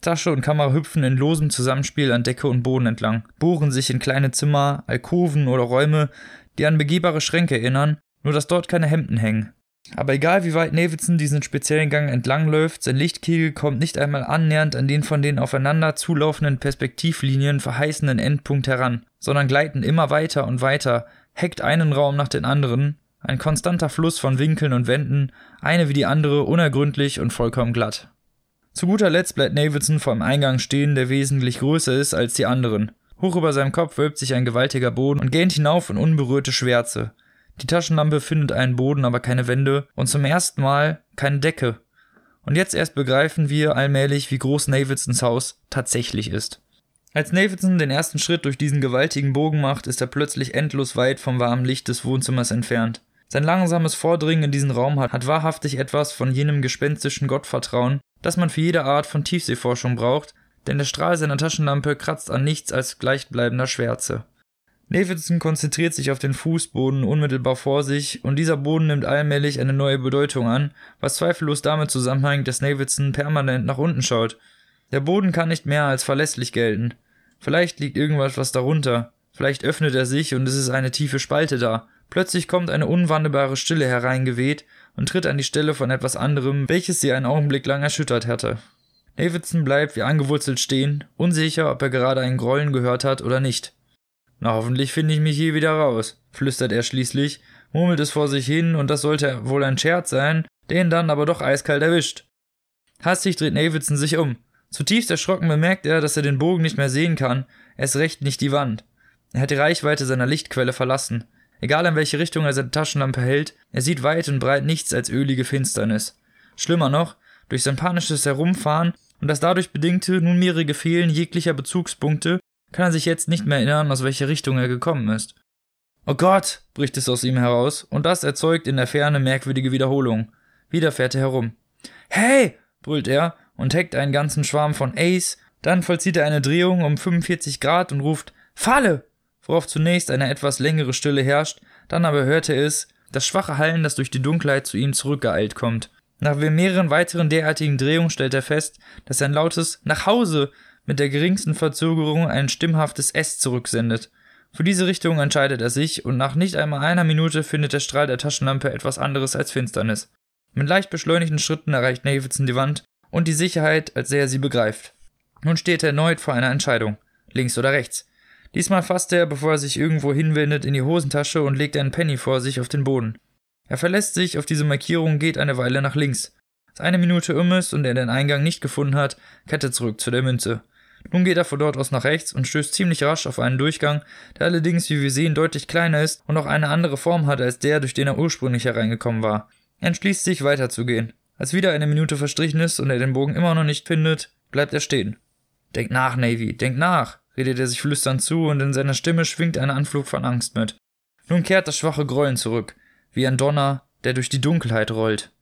Tasche und Kamera hüpfen in losem Zusammenspiel an Decke und Boden entlang, bohren sich in kleine Zimmer, Alkoven oder Räume, die an begehbare Schränke erinnern, nur dass dort keine Hemden hängen. Aber egal wie weit Navidson diesen speziellen Gang entlangläuft, sein Lichtkegel kommt nicht einmal annähernd an den von den aufeinander zulaufenden Perspektivlinien verheißenden Endpunkt heran, sondern gleiten immer weiter und weiter, heckt einen Raum nach den anderen, ein konstanter Fluss von Winkeln und Wänden, eine wie die andere unergründlich und vollkommen glatt. Zu guter Letzt bleibt Navidson vor einem Eingang stehen, der wesentlich größer ist als die anderen. Hoch über seinem Kopf wölbt sich ein gewaltiger Boden und gähnt hinauf in unberührte Schwärze. Die Taschenlampe findet einen Boden, aber keine Wände und zum ersten Mal keine Decke. Und jetzt erst begreifen wir allmählich, wie groß Navidsons Haus tatsächlich ist. Als Navidson den ersten Schritt durch diesen gewaltigen Bogen macht, ist er plötzlich endlos weit vom warmen Licht des Wohnzimmers entfernt. Sein langsames Vordringen in diesen Raum hat, hat wahrhaftig etwas von jenem gespenstischen Gottvertrauen, das man für jede Art von Tiefseeforschung braucht, denn der Strahl seiner Taschenlampe kratzt an nichts als gleichbleibender Schwärze. Davidson konzentriert sich auf den Fußboden unmittelbar vor sich und dieser Boden nimmt allmählich eine neue Bedeutung an, was zweifellos damit zusammenhängt, dass Davidson permanent nach unten schaut. Der Boden kann nicht mehr als verlässlich gelten. Vielleicht liegt irgendwas was darunter. Vielleicht öffnet er sich und es ist eine tiefe Spalte da. Plötzlich kommt eine unwandelbare Stille hereingeweht und tritt an die Stelle von etwas anderem, welches sie einen Augenblick lang erschüttert hatte. Davidson bleibt wie angewurzelt stehen, unsicher, ob er gerade ein Grollen gehört hat oder nicht. Na, hoffentlich finde ich mich hier wieder raus, flüstert er schließlich, murmelt es vor sich hin, und das sollte wohl ein Scherz sein, den dann aber doch eiskalt erwischt. Hastig dreht Davidson sich um. Zutiefst erschrocken bemerkt er, dass er den Bogen nicht mehr sehen kann, erst recht nicht die Wand. Er hat die Reichweite seiner Lichtquelle verlassen. Egal in welche Richtung er seine Taschenlampe hält, er sieht weit und breit nichts als ölige Finsternis. Schlimmer noch, durch sein panisches Herumfahren und das dadurch bedingte nunmehrige Fehlen jeglicher Bezugspunkte kann er sich jetzt nicht mehr erinnern, aus welcher Richtung er gekommen ist. Oh Gott, bricht es aus ihm heraus, und das erzeugt in der Ferne merkwürdige Wiederholung. Wieder fährt er herum. Hey! brüllt er und heckt einen ganzen Schwarm von Ace, dann vollzieht er eine Drehung um 45 Grad und ruft Falle! worauf zunächst eine etwas längere Stille herrscht, dann aber hört er es, das schwache Hallen, das durch die Dunkelheit zu ihm zurückgeeilt kommt. Nach mehreren weiteren derartigen Drehungen stellt er fest, dass ein lautes Nach Hause mit der geringsten Verzögerung ein stimmhaftes S zurücksendet. Für diese Richtung entscheidet er sich und nach nicht einmal einer Minute findet der Strahl der Taschenlampe etwas anderes als Finsternis. Mit leicht beschleunigten Schritten erreicht Davidson die Wand und die Sicherheit, als er sie begreift. Nun steht er erneut vor einer Entscheidung. Links oder rechts. Diesmal fasst er, bevor er sich irgendwo hinwendet, in die Hosentasche und legt einen Penny vor sich auf den Boden. Er verlässt sich auf diese Markierung, geht eine Weile nach links. Als eine Minute um ist und er den Eingang nicht gefunden hat, kehrt er zurück zu der Münze. Nun geht er von dort aus nach rechts und stößt ziemlich rasch auf einen Durchgang, der allerdings, wie wir sehen, deutlich kleiner ist und auch eine andere Form hat als der, durch den er ursprünglich hereingekommen war. Er entschließt sich, weiterzugehen. Als wieder eine Minute verstrichen ist und er den Bogen immer noch nicht findet, bleibt er stehen. Denk nach, Navy, denk nach, redet er sich flüsternd zu und in seiner Stimme schwingt ein Anflug von Angst mit. Nun kehrt das schwache Grollen zurück, wie ein Donner, der durch die Dunkelheit rollt.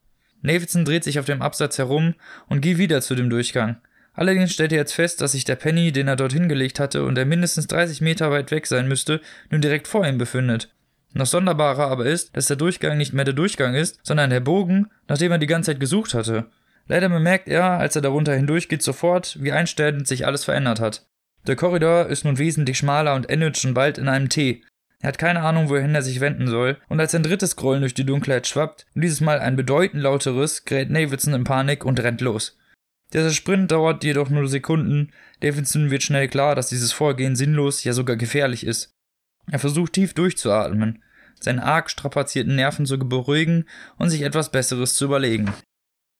Navidson dreht sich auf dem Absatz herum und geht wieder zu dem Durchgang. Allerdings stellt er jetzt fest, dass sich der Penny, den er dorthin gelegt hatte und der mindestens 30 Meter weit weg sein müsste, nun direkt vor ihm befindet. Noch sonderbarer aber ist, dass der Durchgang nicht mehr der Durchgang ist, sondern der Bogen, nach dem er die ganze Zeit gesucht hatte. Leider bemerkt er, als er darunter hindurchgeht, sofort, wie einstellend sich alles verändert hat. Der Korridor ist nun wesentlich schmaler und endet schon bald in einem T. Er hat keine Ahnung, wohin er sich wenden soll, und als ein drittes Grollen durch die Dunkelheit schwappt, und dieses Mal ein bedeutend lauteres, gerät Navidson in Panik und rennt los. Dieser Sprint dauert jedoch nur Sekunden. Davidson wird schnell klar, dass dieses Vorgehen sinnlos, ja sogar gefährlich ist. Er versucht tief durchzuatmen, seine arg strapazierten Nerven zu beruhigen und sich etwas Besseres zu überlegen.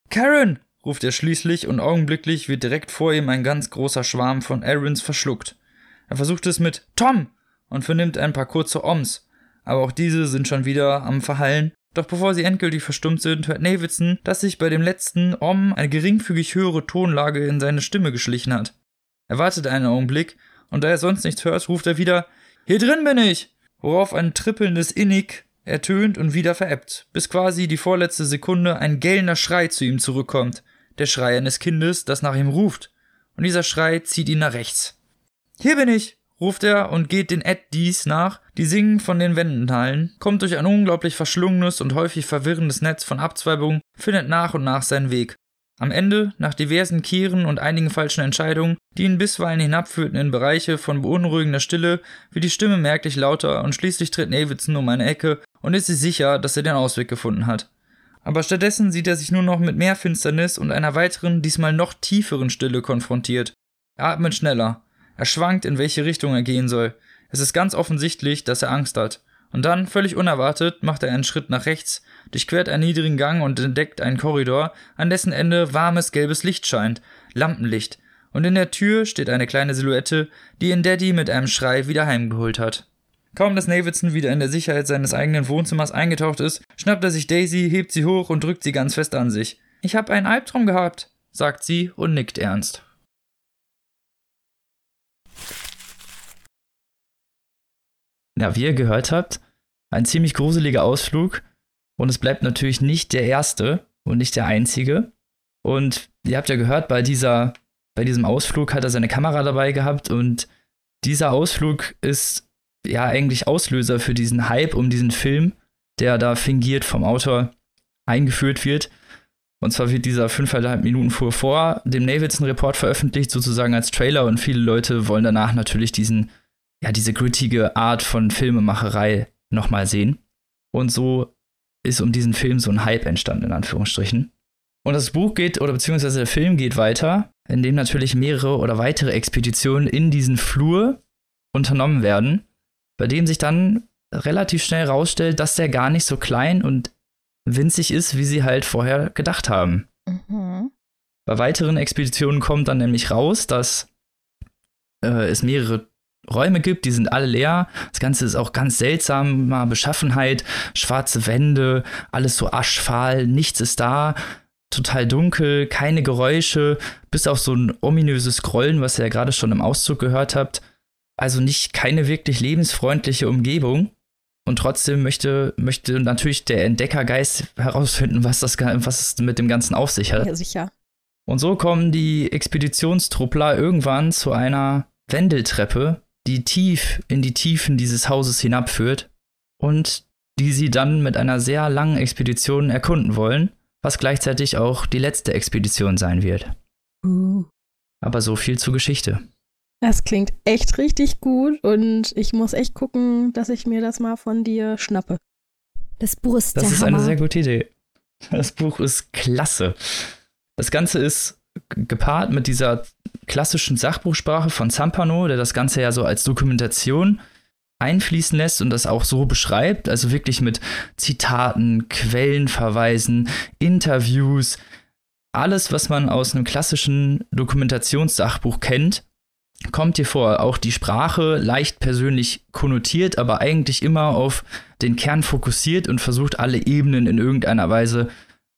Karen! ruft er schließlich und augenblicklich wird direkt vor ihm ein ganz großer Schwarm von Aarons verschluckt. Er versucht es mit Tom und vernimmt ein paar kurze Oms, aber auch diese sind schon wieder am Verhallen doch bevor sie endgültig verstummt sind, hört Navidson, dass sich bei dem letzten Om eine geringfügig höhere Tonlage in seine Stimme geschlichen hat. Er wartet einen Augenblick, und da er sonst nichts hört, ruft er wieder Hier drin bin ich! Worauf ein trippelndes Innig ertönt und wieder verebbt, bis quasi die vorletzte Sekunde ein gellender Schrei zu ihm zurückkommt. Der Schrei eines Kindes, das nach ihm ruft. Und dieser Schrei zieht ihn nach rechts. Hier bin ich, ruft er und geht den Eddies nach, die singen von den Wänden hallen, kommt durch ein unglaublich verschlungenes und häufig verwirrendes Netz von Abzweigungen, findet nach und nach seinen Weg. Am Ende, nach diversen Kehren und einigen falschen Entscheidungen, die ihn bisweilen hinabführten in Bereiche von beunruhigender Stille, wird die Stimme merklich lauter und schließlich tritt Davidson um eine Ecke und ist sich sicher, dass er den Ausweg gefunden hat. Aber stattdessen sieht er sich nur noch mit mehr Finsternis und einer weiteren, diesmal noch tieferen Stille konfrontiert. Er atmet schneller. Er schwankt, in welche Richtung er gehen soll. Es ist ganz offensichtlich, dass er Angst hat. Und dann, völlig unerwartet, macht er einen Schritt nach rechts, durchquert einen niedrigen Gang und entdeckt einen Korridor, an dessen Ende warmes gelbes Licht scheint, Lampenlicht, und in der Tür steht eine kleine Silhouette, die ihn Daddy mit einem Schrei wieder heimgeholt hat. Kaum dass Navidson wieder in der Sicherheit seines eigenen Wohnzimmers eingetaucht ist, schnappt er sich Daisy, hebt sie hoch und drückt sie ganz fest an sich. Ich hab einen Albtraum gehabt, sagt sie und nickt ernst. Ja, wie ihr gehört habt, ein ziemlich gruseliger Ausflug und es bleibt natürlich nicht der erste und nicht der einzige. Und ihr habt ja gehört, bei dieser, bei diesem Ausflug hat er seine Kamera dabei gehabt und dieser Ausflug ist ja eigentlich Auslöser für diesen Hype um diesen Film, der da fingiert vom Autor eingeführt wird. Und zwar wird dieser fünfeinhalb Minuten vor, vor dem Navidson-Report veröffentlicht, sozusagen als Trailer. Und viele Leute wollen danach natürlich diesen, ja, diese grittige Art von Filmemacherei nochmal sehen. Und so ist um diesen Film so ein Hype entstanden, in Anführungsstrichen. Und das Buch geht, oder beziehungsweise der Film geht weiter, indem natürlich mehrere oder weitere Expeditionen in diesen Flur unternommen werden bei dem sich dann relativ schnell rausstellt, dass der gar nicht so klein und winzig ist, wie sie halt vorher gedacht haben. Mhm. Bei weiteren Expeditionen kommt dann nämlich raus, dass äh, es mehrere Räume gibt, die sind alle leer. Das Ganze ist auch ganz seltsamer Beschaffenheit, schwarze Wände, alles so aschfahl, nichts ist da, total dunkel, keine Geräusche, bis auf so ein ominöses Grollen, was ihr ja gerade schon im Auszug gehört habt also nicht keine wirklich lebensfreundliche Umgebung. Und trotzdem möchte, möchte natürlich der Entdeckergeist herausfinden, was, das, was es mit dem Ganzen auf sich hat. Ja, sicher. Und so kommen die Expeditionstruppler irgendwann zu einer Wendeltreppe, die tief in die Tiefen dieses Hauses hinabführt und die sie dann mit einer sehr langen Expedition erkunden wollen, was gleichzeitig auch die letzte Expedition sein wird. Uh. Aber so viel zur Geschichte. Das klingt echt richtig gut und ich muss echt gucken, dass ich mir das mal von dir schnappe. Das Buch ist Das der ist Hammer. eine sehr gute Idee. Das Buch ist klasse. Das Ganze ist gepaart mit dieser klassischen Sachbuchsprache von Zampano, der das Ganze ja so als Dokumentation einfließen lässt und das auch so beschreibt, also wirklich mit Zitaten, Quellenverweisen, Interviews, alles, was man aus einem klassischen Dokumentationssachbuch kennt, kommt hier vor. Auch die Sprache leicht persönlich konnotiert, aber eigentlich immer auf den Kern fokussiert und versucht, alle Ebenen in irgendeiner Weise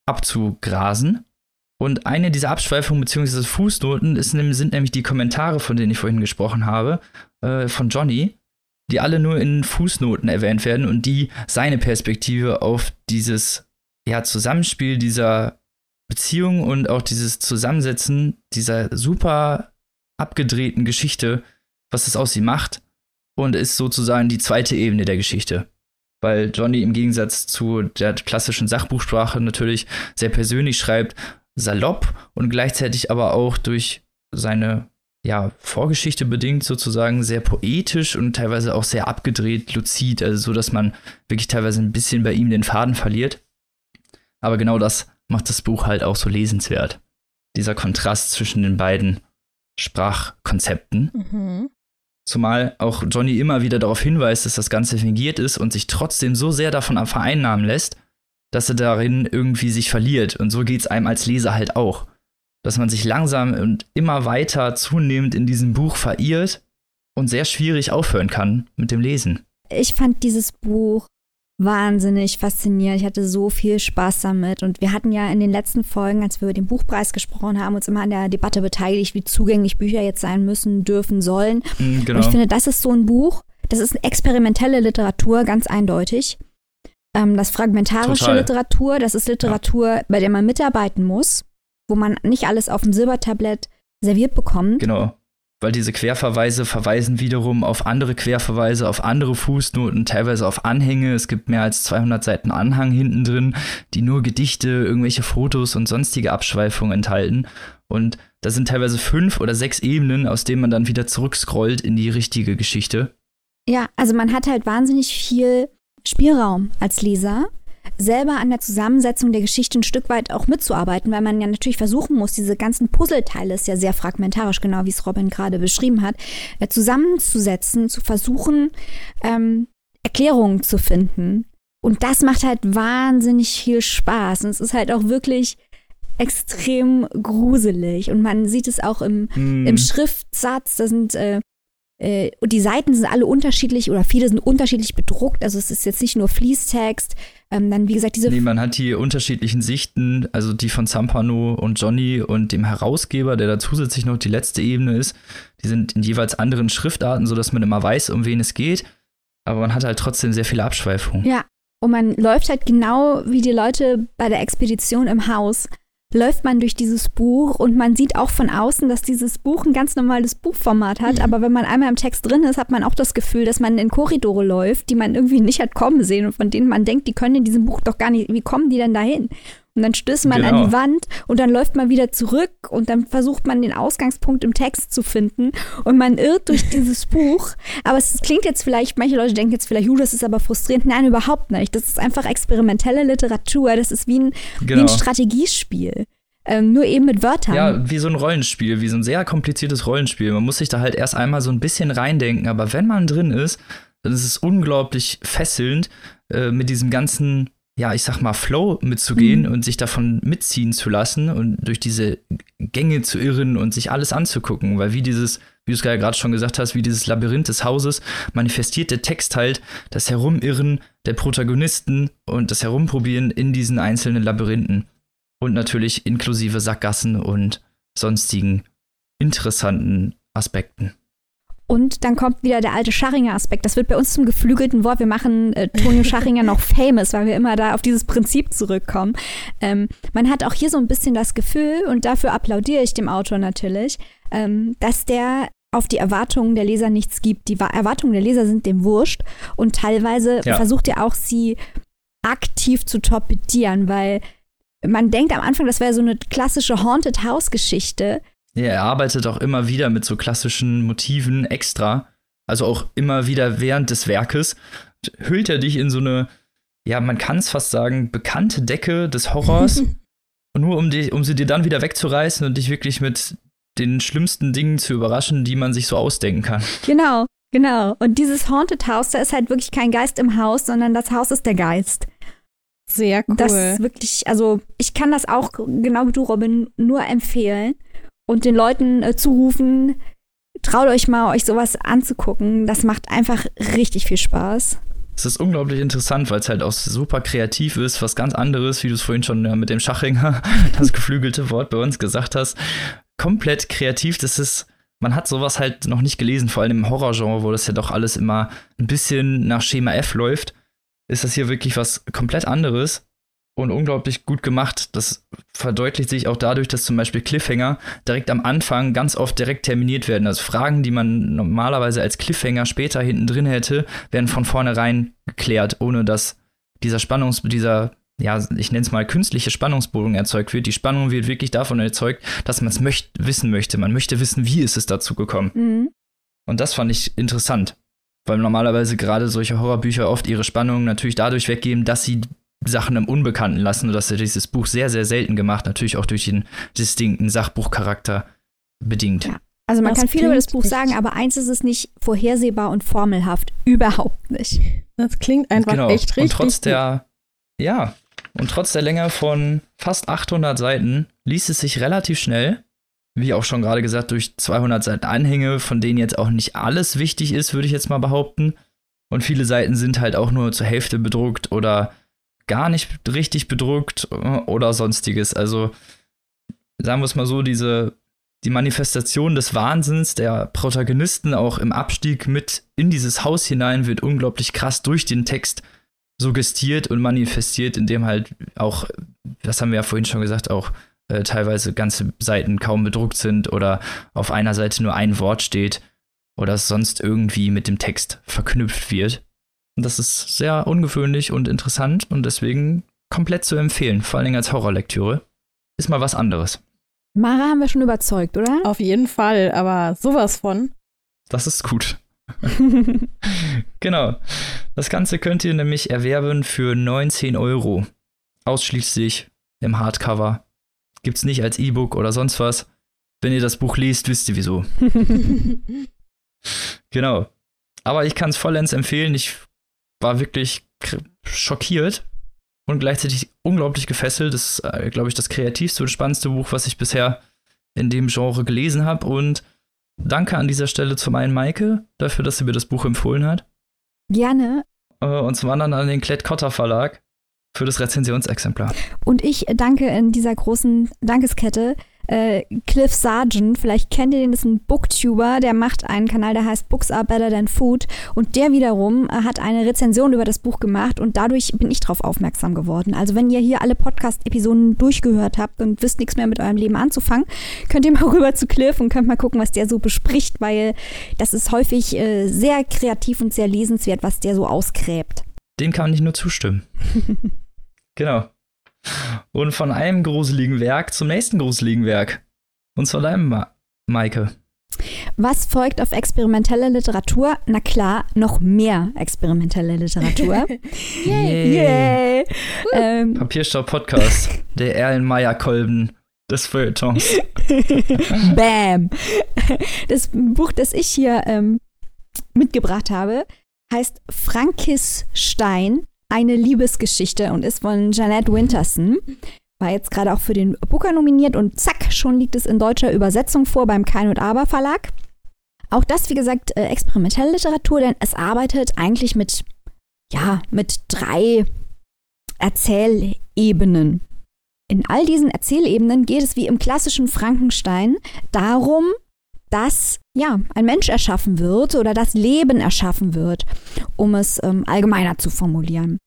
abzugrasen. Und eine dieser Abschweifungen bzw. Fußnoten ist, sind nämlich die Kommentare, von denen ich vorhin gesprochen habe, äh, von Johnny, die alle nur in Fußnoten erwähnt werden und die seine Perspektive auf dieses ja, Zusammenspiel dieser Beziehung und auch dieses Zusammensetzen dieser super abgedrehten Geschichte, was das aus sie macht und ist sozusagen die zweite Ebene der Geschichte. Weil Johnny im Gegensatz zu der klassischen Sachbuchsprache natürlich sehr persönlich schreibt, salopp und gleichzeitig aber auch durch seine ja, Vorgeschichte bedingt sozusagen sehr poetisch und teilweise auch sehr abgedreht, luzid, also so, dass man wirklich teilweise ein bisschen bei ihm den Faden verliert. Aber genau das macht das Buch halt auch so lesenswert. Dieser Kontrast zwischen den beiden Sprachkonzepten. Mhm. Zumal auch Johnny immer wieder darauf hinweist, dass das Ganze fingiert ist und sich trotzdem so sehr davon vereinnahmen lässt, dass er darin irgendwie sich verliert. Und so geht es einem als Leser halt auch. Dass man sich langsam und immer weiter zunehmend in diesem Buch verirrt und sehr schwierig aufhören kann mit dem Lesen. Ich fand dieses Buch wahnsinnig faszinierend. Ich hatte so viel Spaß damit. Und wir hatten ja in den letzten Folgen, als wir über den Buchpreis gesprochen haben, uns immer an der Debatte beteiligt, wie zugänglich Bücher jetzt sein müssen, dürfen, sollen. Genau. Und ich finde, das ist so ein Buch, das ist experimentelle Literatur, ganz eindeutig. Ähm, das fragmentarische Total. Literatur, das ist Literatur, bei der man mitarbeiten muss, wo man nicht alles auf dem Silbertablett serviert bekommt. Genau. Weil diese Querverweise verweisen wiederum auf andere Querverweise, auf andere Fußnoten, teilweise auf Anhänge. Es gibt mehr als 200 Seiten Anhang hinten drin, die nur Gedichte, irgendwelche Fotos und sonstige Abschweifungen enthalten. Und da sind teilweise fünf oder sechs Ebenen, aus denen man dann wieder zurückscrollt in die richtige Geschichte. Ja, also man hat halt wahnsinnig viel Spielraum als Leser, selber an der Zusammensetzung der Geschichte ein Stück weit auch mitzuarbeiten, weil man ja natürlich versuchen muss, diese ganzen Puzzleteile, ist ja sehr fragmentarisch, genau wie es Robin gerade beschrieben hat, äh, zusammenzusetzen, zu versuchen, ähm, Erklärungen zu finden. Und das macht halt wahnsinnig viel Spaß. Und es ist halt auch wirklich extrem gruselig. Und man sieht es auch im, Hm. im Schriftsatz, da sind äh, äh, und die Seiten sind alle unterschiedlich oder viele sind unterschiedlich bedruckt. Also es ist jetzt nicht nur Fließtext. Ähm, dann, wie gesagt, diese Nee, man hat die unterschiedlichen Sichten, also die von Zampano und Johnny und dem Herausgeber, der da zusätzlich noch die letzte Ebene ist. Die sind in jeweils anderen Schriftarten, sodass man immer weiß, um wen es geht. Aber man hat halt trotzdem sehr viele Abschweifungen. Ja, und man läuft halt genau wie die Leute bei der Expedition im Haus, läuft man durch dieses Buch und man sieht auch von außen, dass dieses Buch ein ganz normales Buchformat hat. Aber wenn man einmal im Text drin ist, hat man auch das Gefühl, dass man in Korridore läuft, die man irgendwie nicht hat kommen sehen und von denen man denkt, die können in diesem Buch doch gar nicht, wie kommen die denn dahin? Und dann stößt man an Genau. die Wand und dann läuft man wieder zurück und dann versucht man den Ausgangspunkt im Text zu finden und man irrt durch dieses Buch. Aber es klingt jetzt vielleicht, manche Leute denken jetzt vielleicht, das ist aber frustrierend. Nein, überhaupt nicht. Das ist einfach experimentelle Literatur. Das ist wie ein, wie Genau. ein Strategiespiel. Ähm, nur eben mit Wörtern. Ja, wie so ein Rollenspiel, wie so ein sehr kompliziertes Rollenspiel. Man muss sich da halt erst einmal so ein bisschen reindenken, aber wenn man drin ist, dann ist es unglaublich fesselnd, äh, mit diesem ganzen, ja, ich sag mal, Flow mitzugehen Mhm. und sich davon mitziehen zu lassen und durch diese Gänge zu irren und sich alles anzugucken, weil wie dieses, wie du es gerade schon gesagt hast, wie dieses Labyrinth des Hauses manifestiert der Text halt das Herumirren der Protagonisten und das Herumprobieren in diesen einzelnen Labyrinthen und natürlich inklusive Sackgassen und sonstigen interessanten Aspekten. Und dann kommt wieder der alte Scharringer-Aspekt. Das wird bei uns zum geflügelten Wort. Wir machen äh, Tonio Scharringer noch famous, weil wir immer da auf dieses Prinzip zurückkommen. Ähm, man hat auch hier so ein bisschen das Gefühl, und dafür applaudiere ich dem Autor natürlich, ähm, dass der auf die Erwartungen der Leser nichts gibt. Die Wa- Erwartungen der Leser sind dem wurscht und teilweise Ja. versucht er auch, sie aktiv zu torpedieren, weil man denkt am Anfang, das wäre so eine klassische Haunted House-Geschichte. Ja, er arbeitet auch immer wieder mit so klassischen Motiven extra. Also auch immer wieder während des Werkes hüllt er dich in so eine, ja, man kann es fast sagen, bekannte Decke des Horrors. nur um, dich, um sie dir dann wieder wegzureißen und dich wirklich mit den schlimmsten Dingen zu überraschen, die man sich so ausdenken kann. Genau, genau. Und dieses Haunted House, da ist halt wirklich kein Geist im Haus, sondern das Haus ist der Geist. Sehr cool. Das ist wirklich, also ich kann das auch, genau wie du, Robin, nur empfehlen und den Leuten äh, zurufen, traut euch mal, euch sowas anzugucken. Das macht einfach richtig viel Spaß. Es ist unglaublich interessant, weil es halt auch super kreativ ist, was ganz anderes, wie du es vorhin schon ja, mit dem Schachringer, das geflügelte Wort bei uns gesagt hast. Komplett kreativ, das ist, man hat sowas halt noch nicht gelesen, vor allem im Horrorgenre, wo das ja doch alles immer ein bisschen nach Schema F läuft, ist das hier wirklich was komplett anderes und unglaublich gut gemacht. Das verdeutlicht sich auch dadurch, dass zum Beispiel Cliffhanger direkt am Anfang ganz oft direkt terminiert werden. Also Fragen, die man normalerweise als Cliffhanger später hinten drin hätte, werden von vornherein geklärt, ohne dass dieser Spannungs, dieser, ja, ich nenne es mal künstliche Spannungsbogen erzeugt wird. Die Spannung wird wirklich davon erzeugt, dass man es möcht wissen möchte. Man möchte wissen, wie ist es dazu gekommen. Mhm. Und das fand ich interessant. Weil normalerweise gerade solche Horrorbücher oft ihre Spannung natürlich dadurch weggeben, dass sie Sachen im Unbekannten lassen. Und das hat dieses Buch sehr, sehr selten gemacht. Natürlich auch durch den distinkten Sachbuchcharakter bedingt. Ja. Also man Das kann viel über das Buch sagen, aber eins ist es nicht vorhersehbar und formelhaft. Überhaupt nicht. Das klingt einfach genau. echt richtig und trotz gut. der, ja, und trotz der Länge von fast 800 Seiten liest es sich relativ schnell. Wie auch schon gerade gesagt, durch 200 Seiten Anhänge, von denen jetzt auch nicht alles wichtig ist, würde ich jetzt mal behaupten. Und viele Seiten sind halt auch nur zur Hälfte bedruckt oder gar nicht richtig bedruckt äh, oder sonstiges. Also sagen wir es mal so, diese die Manifestation des Wahnsinns der Protagonisten auch im Abstieg mit in dieses Haus hinein wird unglaublich krass durch den Text suggestiert und manifestiert, indem halt auch, das haben wir ja vorhin schon gesagt, auch äh, teilweise ganze Seiten kaum bedruckt sind oder auf einer Seite nur ein Wort steht oder sonst irgendwie mit dem Text verknüpft wird. Und das ist sehr ungewöhnlich und interessant und deswegen komplett zu empfehlen, vor allen Dingen als Horrorlektüre. Ist mal was anderes. Mara haben wir schon überzeugt, oder? Auf jeden Fall, aber sowas von. Das ist gut. genau. Das Ganze könnt ihr nämlich erwerben für 19 Euro. Ausschließlich im Hardcover. Gibt's nicht als E-Book oder sonst was. Wenn ihr das Buch liest, wisst ihr wieso. genau. Aber ich kann es vollends empfehlen. Ich war wirklich schockiert und gleichzeitig unglaublich gefesselt. Das ist, äh, glaube ich, das kreativste und spannendste Buch, was ich bisher in dem Genre gelesen habe. Und danke an dieser Stelle zum einen Maike dafür, dass sie mir das Buch empfohlen hat. Gerne. Äh, und zum anderen an den Klett-Cotta Verlag für das Rezensionsexemplar. Und ich danke in dieser großen Dankeskette äh, Cliff Sargent, vielleicht kennt ihr den, das ist ein Booktuber, der macht einen Kanal, der heißt Books Are Better Than Food und der wiederum äh, hat eine Rezension über das Buch gemacht und dadurch bin ich darauf aufmerksam geworden. Also wenn ihr hier alle Podcast-Episoden durchgehört habt und wisst nichts mehr mit eurem Leben anzufangen, könnt ihr mal rüber zu Cliff und könnt mal gucken, was der so bespricht, weil das ist häufig äh, sehr kreativ und sehr lesenswert, was der so ausgräbt. Dem kann ich nur zustimmen. genau. Und von einem gruseligen Werk zum nächsten gruseligen Werk. Und zwar deinem, Ma Maike. Was folgt auf experimentelle Literatur? Na klar, noch mehr experimentelle Literatur. Yay. Yay. Ähm, Papierstaub Podcast. der Erlenmeyer-Kolben des Feuilletons. Bam. Das Buch, das ich hier ähm, mitgebracht habe, heißt Frankis Stein eine Liebesgeschichte und ist von Jeanette Winterson. War jetzt gerade auch für den Booker nominiert und zack, schon liegt es in deutscher Übersetzung vor beim Kein und Aber Verlag. Auch das, wie gesagt, äh, experimentelle Literatur, denn es arbeitet eigentlich mit, ja, mit drei Erzählebenen. In all diesen Erzählebenen geht es wie im klassischen Frankenstein darum, dass ja ein Mensch erschaffen wird oder das Leben erschaffen wird, um es ähm, allgemeiner zu formulieren.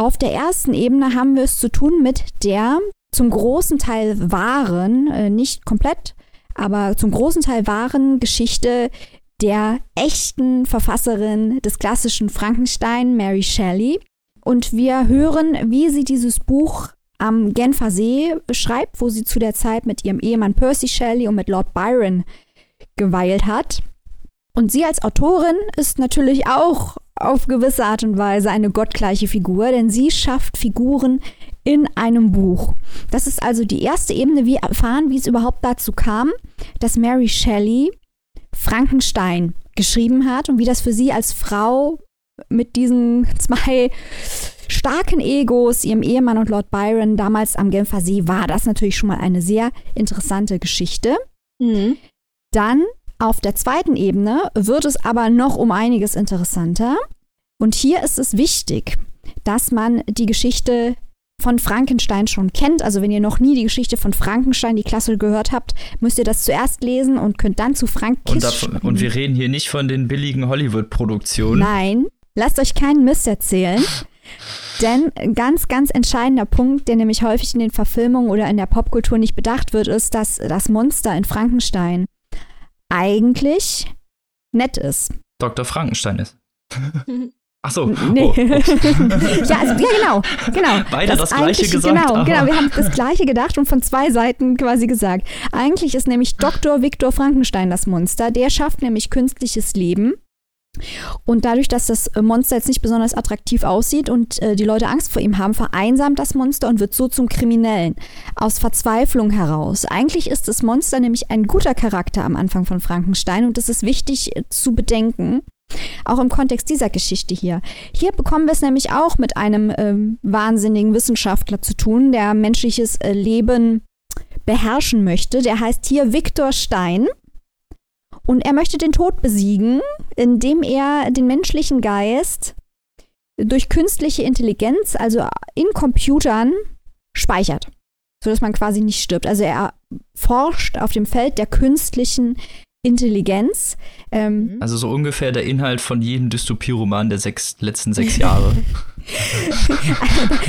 Auf der ersten Ebene haben wir es zu tun mit der zum großen Teil wahren, äh, nicht komplett, aber zum großen Teil wahren Geschichte der echten Verfasserin des klassischen Frankenstein, Mary Shelley. Und wir hören, wie sie dieses Buch am Genfer See beschreibt, wo sie zu der Zeit mit ihrem Ehemann Percy Shelley und mit Lord Byron geweilt hat. Und sie als Autorin ist natürlich auch auf gewisse Art und Weise eine gottgleiche Figur, denn sie schafft Figuren in einem Buch. Das ist also die erste Ebene. Wir erfahren, wie es überhaupt dazu kam, dass Mary Shelley Frankenstein geschrieben hat und wie das für sie als Frau mit diesen zwei starken Egos, ihrem Ehemann und Lord Byron damals am Genfer See war. Das natürlich schon mal eine sehr interessante Geschichte. Mhm. Dann auf der zweiten Ebene wird es aber noch um einiges interessanter. Und hier ist es wichtig, dass man die Geschichte von Frankenstein schon kennt. Also wenn ihr noch nie die Geschichte von Frankenstein, die Klasse gehört habt, müsst ihr das zuerst lesen und könnt dann zu Frank und, davon, und wir reden hier nicht von den billigen Hollywood-Produktionen. Nein, lasst euch keinen Mist erzählen. Denn ein ganz, ganz entscheidender Punkt, der nämlich häufig in den Verfilmungen oder in der Popkultur nicht bedacht wird, ist, dass das Monster in Frankenstein eigentlich nett ist. Dr. Frankenstein ist. Ach so. Nee. Oh. ja, also, ja, genau, genau. Beide das, das Gleiche gesagt. Genau, aber. genau. Wir haben das Gleiche gedacht und von zwei Seiten quasi gesagt. Eigentlich ist nämlich Dr. Viktor Frankenstein das Monster. Der schafft nämlich künstliches Leben und dadurch, dass das Monster jetzt nicht besonders attraktiv aussieht und äh, die Leute Angst vor ihm haben, vereinsamt das Monster und wird so zum Kriminellen. Aus Verzweiflung heraus. Eigentlich ist das Monster nämlich ein guter Charakter am Anfang von Frankenstein und das ist wichtig äh, zu bedenken. Auch im Kontext dieser Geschichte hier. Hier bekommen wir es nämlich auch mit einem äh, wahnsinnigen Wissenschaftler zu tun, der menschliches äh, Leben beherrschen möchte. Der heißt hier Viktor Stein. Und er möchte den Tod besiegen, indem er den menschlichen Geist durch künstliche Intelligenz, also in Computern, speichert, sodass man quasi nicht stirbt. Also er forscht auf dem Feld der künstlichen Intelligenz. Ähm, also so ungefähr der Inhalt von jedem Dystopie-Roman der sechs, letzten sechs Jahre.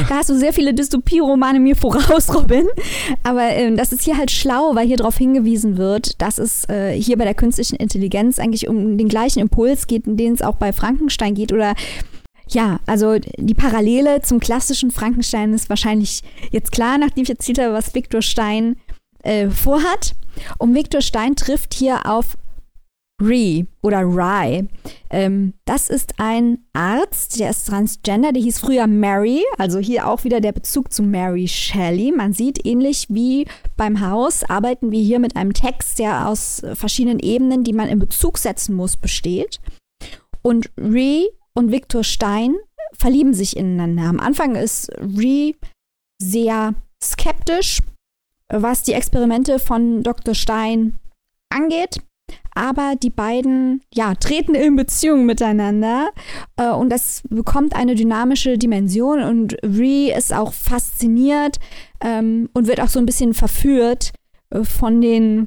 da hast du sehr viele Dystopie-Romane mir voraus, Robin. Aber ähm, das ist hier halt schlau, weil hier darauf hingewiesen wird, dass es äh, hier bei der künstlichen Intelligenz eigentlich um den gleichen Impuls geht, in den es auch bei Frankenstein geht oder ja, also die Parallele zum klassischen Frankenstein ist wahrscheinlich jetzt klar, nachdem ich erzählt habe, was Viktor Stein äh, vorhat. Und Viktor Stein trifft hier auf Ree oder Rye. Ähm, das ist ein Arzt, der ist transgender, der hieß früher Mary, also hier auch wieder der Bezug zu Mary Shelley. Man sieht ähnlich wie beim Haus, arbeiten wir hier mit einem Text, der aus verschiedenen Ebenen, die man in Bezug setzen muss, besteht. Und Ree und Victor Stein verlieben sich ineinander. Am Anfang ist Ree sehr skeptisch, was die Experimente von Dr. Stein angeht. Aber die beiden ja, treten in Beziehung miteinander äh, und das bekommt eine dynamische Dimension und Ree ist auch fasziniert ähm, und wird auch so ein bisschen verführt äh, von den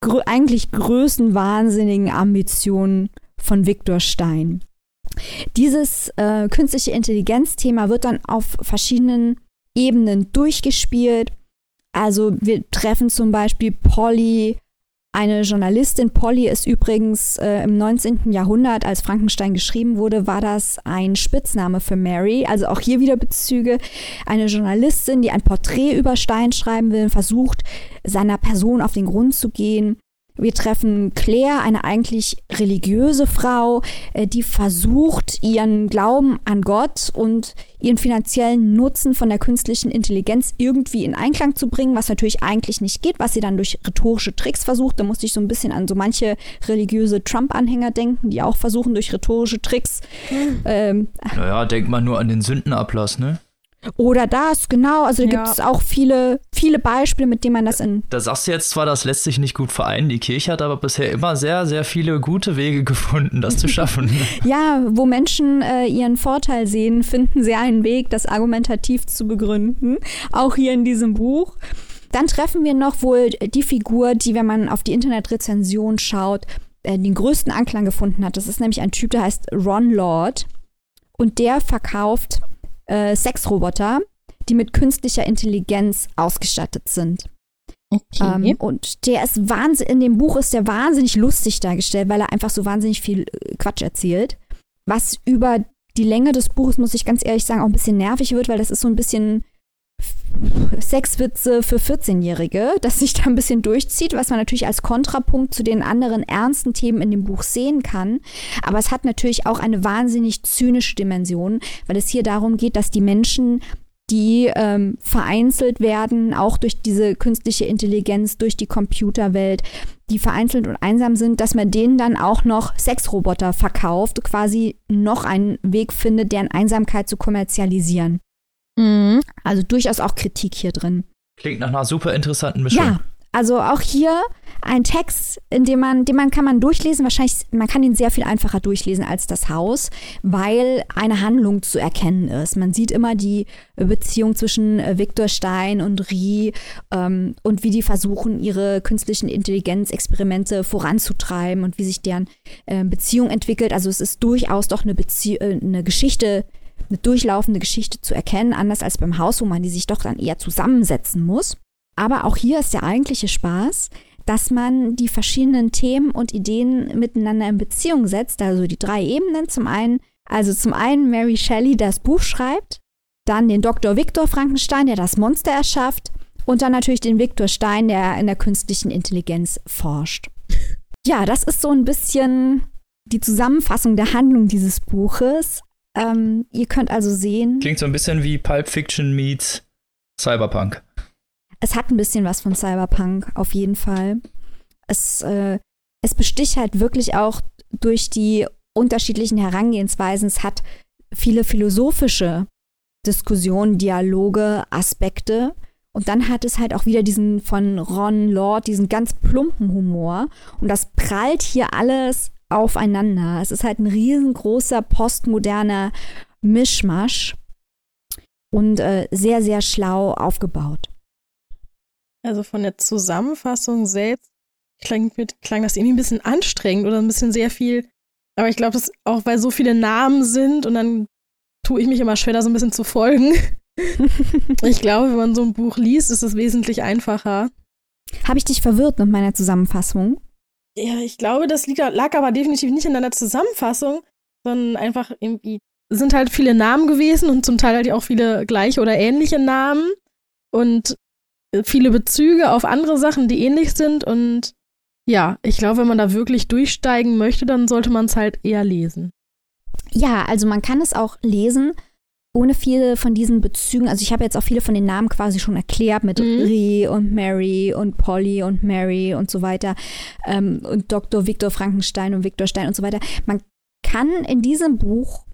gr eigentlich größten wahnsinnigen Ambitionen von Victor Stein. Dieses äh, künstliche Intelligenz-Thema wird dann auf verschiedenen Ebenen durchgespielt. Also wir treffen zum Beispiel Polly, eine Journalistin. Polly ist übrigens äh, im 19. Jahrhundert, als Frankenstein geschrieben wurde, war das ein Spitzname für Mary. Also auch hier wieder Bezüge. Eine Journalistin, die ein Porträt über Stein schreiben will, versucht, seiner Person auf den Grund zu gehen. Wir treffen Claire, eine eigentlich religiöse Frau, äh, die versucht, ihren Glauben an Gott und ihren finanziellen Nutzen von der künstlichen Intelligenz irgendwie in Einklang zu bringen, was natürlich eigentlich nicht geht, was sie dann durch rhetorische Tricks versucht. Da musste ich so ein bisschen an so manche religiöse Trump-Anhänger denken, die auch versuchen, durch rhetorische Tricks. Hm. Ähm, naja, denkt man nur an den Sündenablass, ne? Oder das, genau. Also da ja. gibt es auch viele, viele Beispiele, mit denen man das in. Da sagst du jetzt zwar, das lässt sich nicht gut vereinen. Die Kirche hat aber bisher immer sehr, sehr viele gute Wege gefunden, das zu schaffen. ja, wo Menschen äh, ihren Vorteil sehen, finden sie einen Weg, das argumentativ zu begründen. Auch hier in diesem Buch. Dann treffen wir noch wohl die Figur, die, wenn man auf die Internetrezension schaut, äh, den größten Anklang gefunden hat. Das ist nämlich ein Typ, der heißt Ron Lord. Und der verkauft äh, Sexroboter, die mit künstlicher Intelligenz ausgestattet sind. Okay. Ähm, und der ist wahnsinnig, in dem Buch ist der wahnsinnig lustig dargestellt, weil er einfach so wahnsinnig viel äh, Quatsch erzählt. Was über die Länge des Buches, muss ich ganz ehrlich sagen, auch ein bisschen nervig wird, weil das ist so ein bisschen Sexwitze für 14-Jährige, das sich da ein bisschen durchzieht, was man natürlich als Kontrapunkt zu den anderen ernsten Themen in dem Buch sehen kann. Aber es hat natürlich auch eine wahnsinnig zynische Dimension, weil es hier darum geht, dass die Menschen die ähm, vereinzelt werden, auch durch diese künstliche Intelligenz, durch die Computerwelt, die vereinzelt und einsam sind, dass man denen dann auch noch Sexroboter verkauft, quasi noch einen Weg findet, deren Einsamkeit zu kommerzialisieren. Mhm. Also durchaus auch Kritik hier drin. Klingt nach einer super interessanten Mischung. Ja, also auch hier ein Text, in dem man, den man kann man durchlesen. Wahrscheinlich, man kann ihn sehr viel einfacher durchlesen als das Haus, weil eine Handlung zu erkennen ist. Man sieht immer die Beziehung zwischen äh, Viktor Stein und Rie ähm, und wie die versuchen, ihre künstlichen Intelligenzexperimente voranzutreiben und wie sich deren äh, Beziehung entwickelt. Also es ist durchaus doch eine, Bezie äh, eine Geschichte, eine durchlaufende Geschichte zu erkennen, anders als beim Haus, wo man die sich doch dann eher zusammensetzen muss. Aber auch hier ist der eigentliche Spaß, dass man die verschiedenen Themen und Ideen miteinander in Beziehung setzt, also die drei Ebenen. Zum einen, also zum einen Mary Shelley, das Buch schreibt, dann den Dr. Viktor Frankenstein, der das Monster erschafft und dann natürlich den Viktor Stein, der in der künstlichen Intelligenz forscht. Ja, das ist so ein bisschen die Zusammenfassung der Handlung dieses Buches. Ähm, ihr könnt also sehen. Klingt so ein bisschen wie Pulp Fiction meets Cyberpunk. Es hat ein bisschen was von Cyberpunk, auf jeden Fall. Es, äh, es besticht halt wirklich auch durch die unterschiedlichen Herangehensweisen. Es hat viele philosophische Diskussionen, Dialoge, Aspekte. Und dann hat es halt auch wieder diesen von Ron Lord, diesen ganz plumpen Humor. Und das prallt hier alles aufeinander. Es ist halt ein riesengroßer postmoderner Mischmasch und äh, sehr, sehr schlau aufgebaut. Also von der Zusammenfassung selbst klang, klang das irgendwie ein bisschen anstrengend oder ein bisschen sehr viel. Aber ich glaube, das auch, weil so viele Namen sind und dann tue ich mich immer schwer, da so ein bisschen zu folgen. ich glaube, wenn man so ein Buch liest, ist es wesentlich einfacher. Habe ich dich verwirrt mit meiner Zusammenfassung? Ja, ich glaube, das lag aber definitiv nicht in deiner Zusammenfassung, sondern einfach irgendwie sind halt viele Namen gewesen und zum Teil halt auch viele gleiche oder ähnliche Namen und viele Bezüge auf andere Sachen, die ähnlich sind und ja, ich glaube, wenn man da wirklich durchsteigen möchte, dann sollte man es halt eher lesen. Ja, also man kann es auch lesen, ohne viele von diesen Bezügen. Also ich habe jetzt auch viele von den Namen quasi schon erklärt mit mhm. Ree und Mary und Polly und Mary und so weiter ähm, und Dr. Viktor Frankenstein und Viktor Stein und so weiter. Man kann in diesem Buch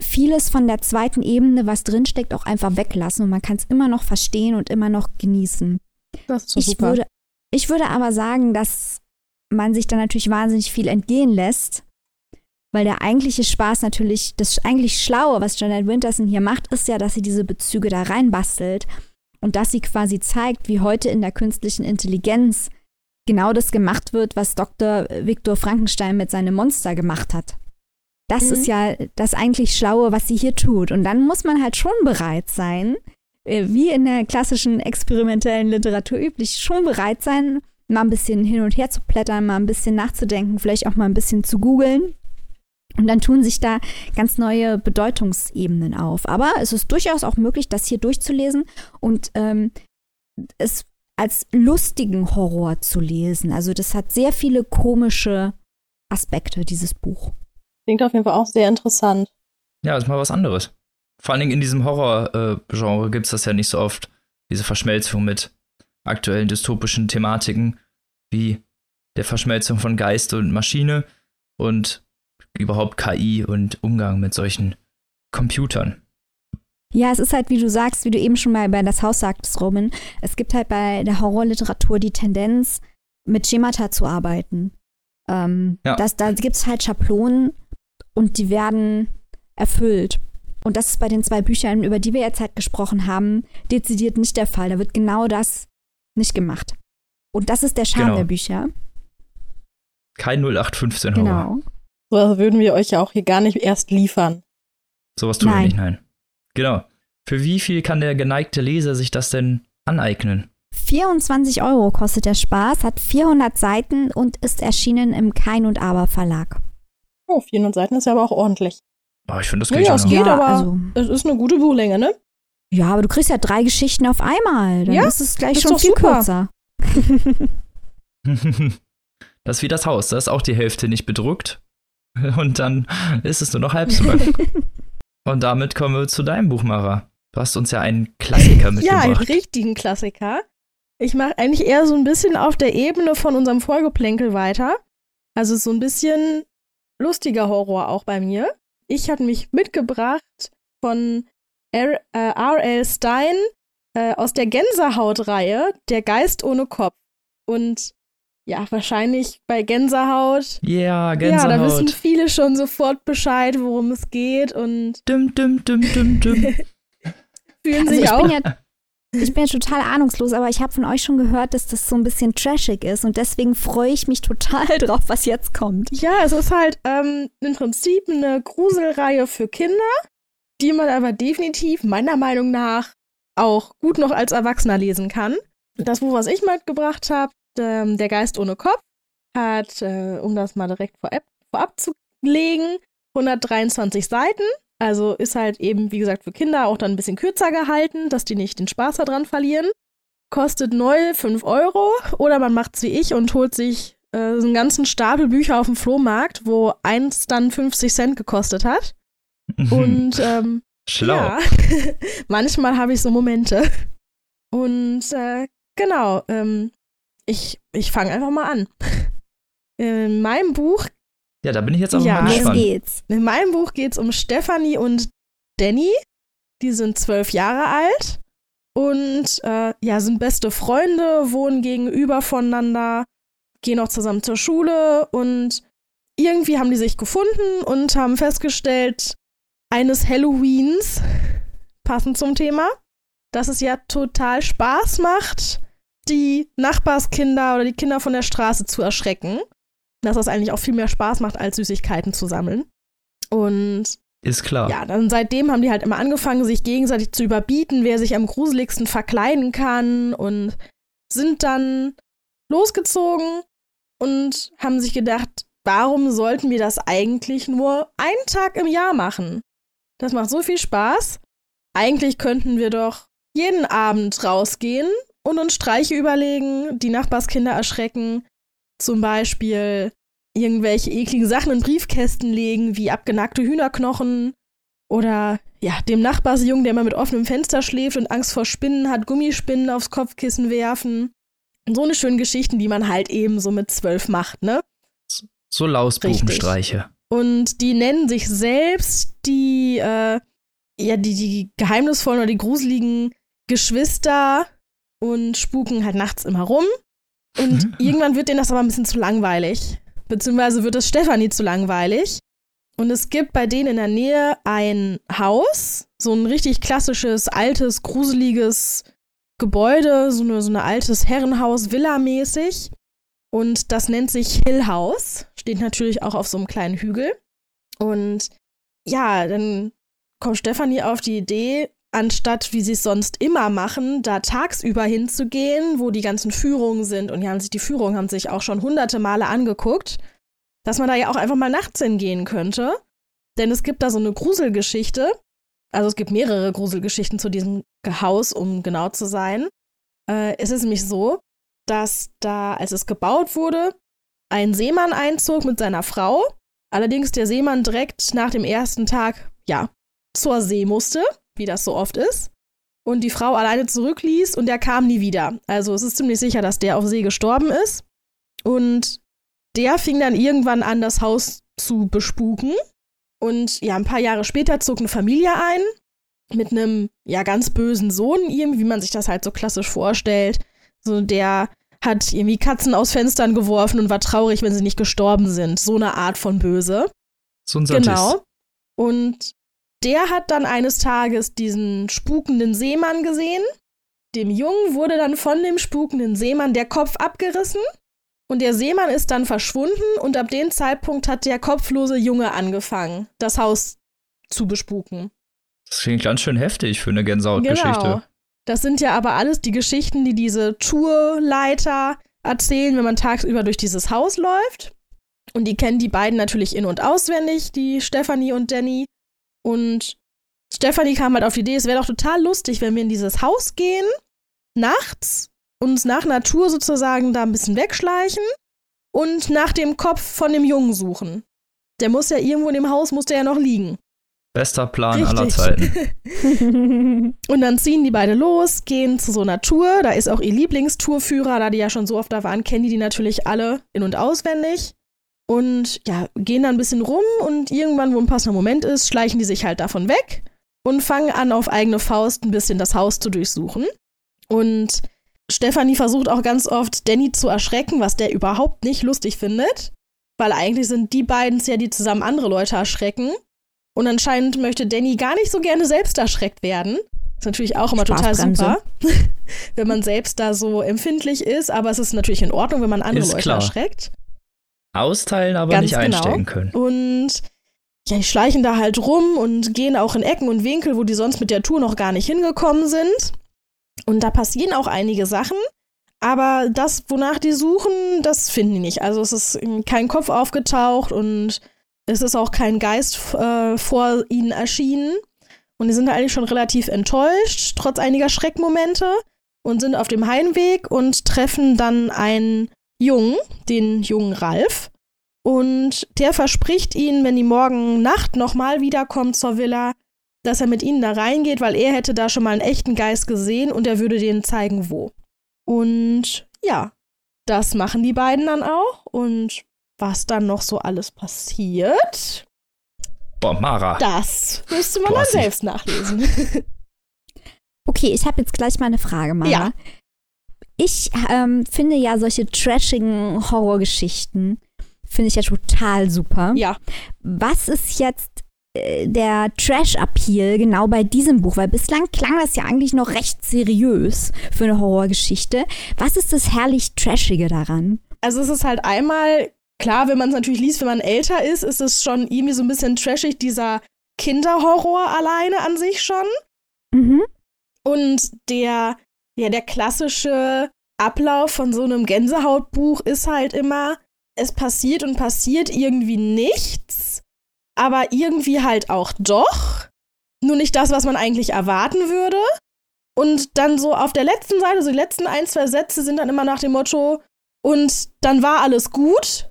vieles von der zweiten Ebene, was drinsteckt, auch einfach weglassen und man kann es immer noch verstehen und immer noch genießen. Das ist so ich super. Würde, ich würde aber sagen, dass man sich da natürlich wahnsinnig viel entgehen lässt, weil der eigentliche Spaß natürlich, das eigentlich Schlaue, was Janet Winterson hier macht, ist ja, dass sie diese Bezüge da reinbastelt und dass sie quasi zeigt, wie heute in der künstlichen Intelligenz genau das gemacht wird, was Dr. Viktor Frankenstein mit seinem Monster gemacht hat. Das mhm. ist ja das eigentlich Schlaue, was sie hier tut. Und dann muss man halt schon bereit sein, äh, wie in der klassischen experimentellen Literatur üblich, schon bereit sein, mal ein bisschen hin und her zu blättern, mal ein bisschen nachzudenken, vielleicht auch mal ein bisschen zu googeln. Und dann tun sich da ganz neue Bedeutungsebenen auf. Aber es ist durchaus auch möglich, das hier durchzulesen und ähm, es als lustigen Horror zu lesen. Also das hat sehr viele komische Aspekte, dieses Buch. Klingt auf jeden Fall auch sehr interessant. Ja, ist mal was anderes. Vor allen Dingen in diesem Horror-Genre äh, gibt es das ja nicht so oft, diese Verschmelzung mit aktuellen dystopischen Thematiken, wie der Verschmelzung von Geist und Maschine und überhaupt KI und Umgang mit solchen Computern. Ja, es ist halt, wie du sagst, wie du eben schon mal bei das Haus sagtest, Roman, es gibt halt bei der Horrorliteratur die Tendenz, mit Schemata zu arbeiten. Ähm, ja. das, da gibt es halt Schablonen und die werden erfüllt. Und das ist bei den zwei Büchern, über die wir jetzt halt gesprochen haben, dezidiert nicht der Fall. Da wird genau das nicht gemacht. Und das ist der Charme genau. der Bücher. Kein 0815 Horror. Genau. So also würden wir euch ja auch hier gar nicht erst liefern. Sowas tun nein. wir nicht, nein. Genau. Für wie viel kann der geneigte Leser sich das denn aneignen? 24 Euro kostet der Spaß, hat 400 Seiten und ist erschienen im Kein und Aber Verlag. Oh, 400 Seiten ist ja aber auch ordentlich. Oh, ich finde, das geht ja, es geht, ja, aber also, es ist eine gute Buchlänge, ne? Ja, aber du kriegst ja drei Geschichten auf einmal. Dann ja, ist es gleich schon viel super. kürzer. das ist wie das Haus. Da ist auch die Hälfte nicht bedruckt. Und dann ist es nur noch halb so lang. Und damit kommen wir zu deinem Buch, Mara. Du hast uns ja einen Klassiker mitgebracht. Ja, einen richtigen Klassiker. Ich mache eigentlich eher so ein bisschen auf der Ebene von unserem Folgeplänkel weiter. Also so ein bisschen lustiger Horror auch bei mir. Ich hatte mich mitgebracht von R.L. Äh, Stein äh, aus der Gänsehaut-Reihe, Der Geist ohne Kopf. Und ja, wahrscheinlich bei Gänsehaut. Ja, Gänsehaut. Ja, da wissen viele schon sofort Bescheid, worum es geht und. Dum, dum, dum, dum, dum. fühlen also sich ich auch. Bin ja, ich bin ja total ahnungslos, aber ich habe von euch schon gehört, dass das so ein bisschen trashig ist und deswegen freue ich mich total drauf, was jetzt kommt. Ja, es ist halt ähm, im Prinzip eine Gruselreihe für Kinder, die man aber definitiv meiner Meinung nach auch gut noch als Erwachsener lesen kann. Das Buch, was ich mitgebracht habe, ähm, Der Geist ohne Kopf, hat, äh, um das mal direkt vorab, vorab zu legen, 123 Seiten. Also ist halt eben, wie gesagt, für Kinder auch dann ein bisschen kürzer gehalten, dass die nicht den Spaß daran verlieren. Kostet neu 5 Euro oder man macht's wie ich und holt sich äh, einen ganzen Stapel Bücher auf dem Flohmarkt, wo eins dann 50 Cent gekostet hat. Und ähm, Schlau. Ja, manchmal habe ich so Momente. Und äh, genau, ähm, ich, ich fange einfach mal an. In meinem Buch ja, da bin ich jetzt auch ja, mal gespannt. geht's. In meinem Buch geht es um Stephanie und Danny. Die sind zwölf Jahre alt und äh, ja, sind beste Freunde, wohnen gegenüber voneinander, gehen auch zusammen zur Schule und irgendwie haben die sich gefunden und haben festgestellt, eines Halloweens, passend zum Thema, dass es ja total Spaß macht, die Nachbarskinder oder die Kinder von der Straße zu erschrecken. Dass das eigentlich auch viel mehr Spaß macht, als Süßigkeiten zu sammeln. Und ist klar. Ja, dann seitdem haben die halt immer angefangen, sich gegenseitig zu überbieten, wer sich am gruseligsten verkleiden kann und sind dann losgezogen und haben sich gedacht, warum sollten wir das eigentlich nur einen Tag im Jahr machen? Das macht so viel Spaß. Eigentlich könnten wir doch jeden Abend rausgehen und uns Streiche überlegen, die Nachbarskinder erschrecken, zum Beispiel irgendwelche ekligen Sachen in Briefkästen legen, wie abgenackte Hühnerknochen oder ja, dem Nachbarsjungen, der immer mit offenem Fenster schläft und Angst vor Spinnen hat, Gummispinnen aufs Kopfkissen werfen. So eine schöne Geschichten, die man halt eben so mit zwölf macht, ne? So Lausbubenstreiche. Und die nennen sich selbst die, äh, ja, die, die geheimnisvollen oder die gruseligen Geschwister und spuken halt nachts immer rum. Und irgendwann wird denen das aber ein bisschen zu langweilig. Beziehungsweise wird es Stefanie zu langweilig. Und es gibt bei denen in der Nähe ein Haus, so ein richtig klassisches, altes, gruseliges Gebäude, so, eine, so ein altes Herrenhaus, Villa-mäßig. Und das nennt sich Hill House. Steht natürlich auch auf so einem kleinen Hügel. Und ja, dann kommt Stefanie auf die Idee, anstatt wie sie es sonst immer machen, da tagsüber hinzugehen, wo die ganzen Führungen sind. Und die haben sich die Führungen haben sich auch schon hunderte Male angeguckt, dass man da ja auch einfach mal nachts hingehen könnte. Denn es gibt da so eine Gruselgeschichte. Also es gibt mehrere Gruselgeschichten zu diesem Haus, um genau zu sein. Äh, es ist nämlich so, dass da, als es gebaut wurde, ein Seemann einzog mit seiner Frau. Allerdings der Seemann direkt nach dem ersten Tag, ja, zur See musste, wie das so oft ist. Und die Frau alleine zurückließ und der kam nie wieder. Also es ist ziemlich sicher, dass der auf See gestorben ist. Und der fing dann irgendwann an, das Haus zu bespuken. Und ja, ein paar Jahre später zog eine Familie ein mit einem ja ganz bösen Sohn, irgendwie, wie man sich das halt so klassisch vorstellt. So der hat irgendwie Katzen aus Fenstern geworfen und war traurig, wenn sie nicht gestorben sind. So eine Art von Böse. So ein Sadist. Genau. Und der hat dann eines Tages diesen spukenden Seemann gesehen. Dem Jungen wurde dann von dem spukenden Seemann der Kopf abgerissen. Und der Seemann ist dann verschwunden und ab dem Zeitpunkt hat der kopflose Junge angefangen, das Haus zu bespuken. Das klingt ganz schön heftig für eine Gänsehautgeschichte. Genau. Das sind ja aber alles die Geschichten, die diese Tourleiter erzählen, wenn man tagsüber durch dieses Haus läuft. Und die kennen die beiden natürlich in- und auswendig, die Stephanie und Danny. Und Stephanie kam halt auf die Idee, es wäre doch total lustig, wenn wir in dieses Haus gehen, nachts, uns nach Natur sozusagen da ein bisschen wegschleichen und nach dem Kopf von dem Jungen suchen. Der muss ja irgendwo in dem Haus, muss der ja noch liegen. Bester Plan Richtig. aller Zeiten. Und dann ziehen die beide los, gehen zu so einer Tour. Da ist auch ihr Lieblingstourführer, da die ja schon so oft da waren, kennen die die natürlich alle in- und auswendig. Und ja, gehen dann ein bisschen rum und irgendwann, wo ein passender Moment ist, schleichen die sich halt davon weg und fangen an, auf eigene Faust ein bisschen das Haus zu durchsuchen. Und Stefanie versucht auch ganz oft, Danny zu erschrecken, was der überhaupt nicht lustig findet. Weil eigentlich sind die beiden ja, die zusammen andere Leute erschrecken. Und anscheinend möchte Danny gar nicht so gerne selbst erschreckt werden. Ist natürlich auch immer total super, wenn man selbst da so empfindlich ist. Aber es ist natürlich in Ordnung, wenn man andere Ist Leute klar. erschreckt. Austeilen, aber Ganz nicht genau. einstecken können. Und ja, die schleichen da halt rum und gehen auch in Ecken und Winkel, wo die sonst mit der Tour noch gar nicht hingekommen sind. Und da passieren auch einige Sachen. Aber das, wonach die suchen, das finden die nicht. Also es ist kein Kopf aufgetaucht und es ist auch kein Geist äh, vor ihnen erschienen. Und die sind eigentlich schon relativ enttäuscht, trotz einiger Schreckmomente. Und sind auf dem Heimweg und treffen dann einen Jungen, den jungen Ralf. Und der verspricht ihnen, wenn die morgen Nacht nochmal wiederkommt zur Villa, dass er mit ihnen da reingeht, weil er hätte da schon mal einen echten Geist gesehen und er würde denen zeigen, wo. Und ja, das machen die beiden dann auch. Und was dann noch so alles passiert, Boah, Mara. das müsste man dann selbst nachlesen. Okay, ich habe jetzt gleich mal eine Frage, Mara. Ja. Ich ähm, finde ja solche trashigen Horrorgeschichten, finde ich ja total super. ja, Was ist jetzt äh, der Trash-Appeal genau bei diesem Buch? Weil bislang klang das ja eigentlich noch recht seriös für eine Horrorgeschichte. Was ist das herrlich Trashige daran? Also es ist halt einmal, klar, wenn man es natürlich liest, wenn man älter ist, ist es schon irgendwie so ein bisschen trashig, dieser Kinderhorror alleine an sich schon. Mhm. Und der, ja, der klassische Ablauf von so einem Gänsehautbuch ist halt immer, es passiert und passiert irgendwie nichts, aber irgendwie halt auch doch. Nur nicht das, was man eigentlich erwarten würde. Und dann so auf der letzten Seite, so die letzten ein, zwei Sätze sind dann immer nach dem Motto, und dann war alles gut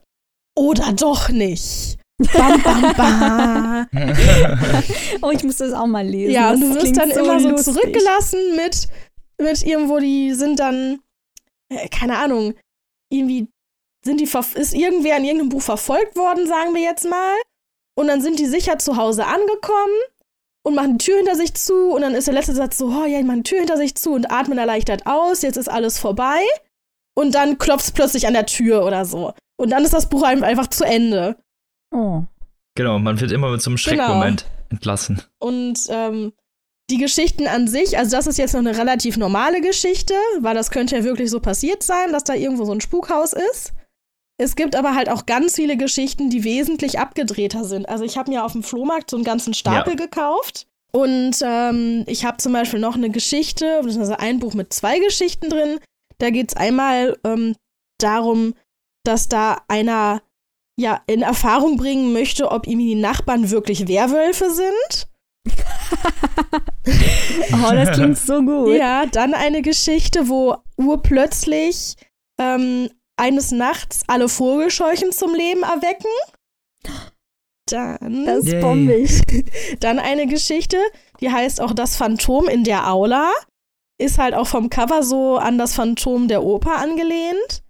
oder doch nicht. Bam, bam, bam. oh, ich muss das auch mal lesen. Ja, und du wirst dann immer so lustig. zurückgelassen mit, mit irgendwo, die sind dann, äh, keine Ahnung, irgendwie sind die, ist irgendwer in irgendeinem Buch verfolgt worden, sagen wir jetzt mal. Und dann sind die sicher zu Hause angekommen und machen die Tür hinter sich zu. Und dann ist der letzte Satz so, oh ja, die machen die Tür hinter sich zu und atmen erleichtert aus, jetzt ist alles vorbei. Und dann klopft es plötzlich an der Tür oder so. Und dann ist das Buch ein- einfach zu Ende. Oh. Genau, man wird immer mit so einem Genau. Schreckmoment entlassen. Und ähm, die Geschichten an sich, also das ist jetzt noch eine relativ normale Geschichte, weil das könnte ja wirklich so passiert sein, dass da irgendwo so ein Spukhaus ist. Es gibt aber halt auch ganz viele Geschichten, die wesentlich abgedrehter sind. Also ich habe mir auf dem Flohmarkt so einen ganzen Stapel Ja. gekauft. Und ähm, ich habe zum Beispiel noch eine Geschichte, also ein Buch mit zwei Geschichten drin. Da geht es einmal ähm, darum, dass da einer ja in Erfahrung bringen möchte, ob ihm die Nachbarn wirklich Werwölfe sind. oh, das klingt so gut. Ja, dann eine Geschichte, wo urplötzlich ähm, eines Nachts alle Vogelscheuchen zum Leben erwecken. Dann, Das ist Yay. bombig. dann eine Geschichte, die heißt auch Das Phantom in der Aula. Ist halt auch vom Cover so an das Phantom der Oper angelehnt.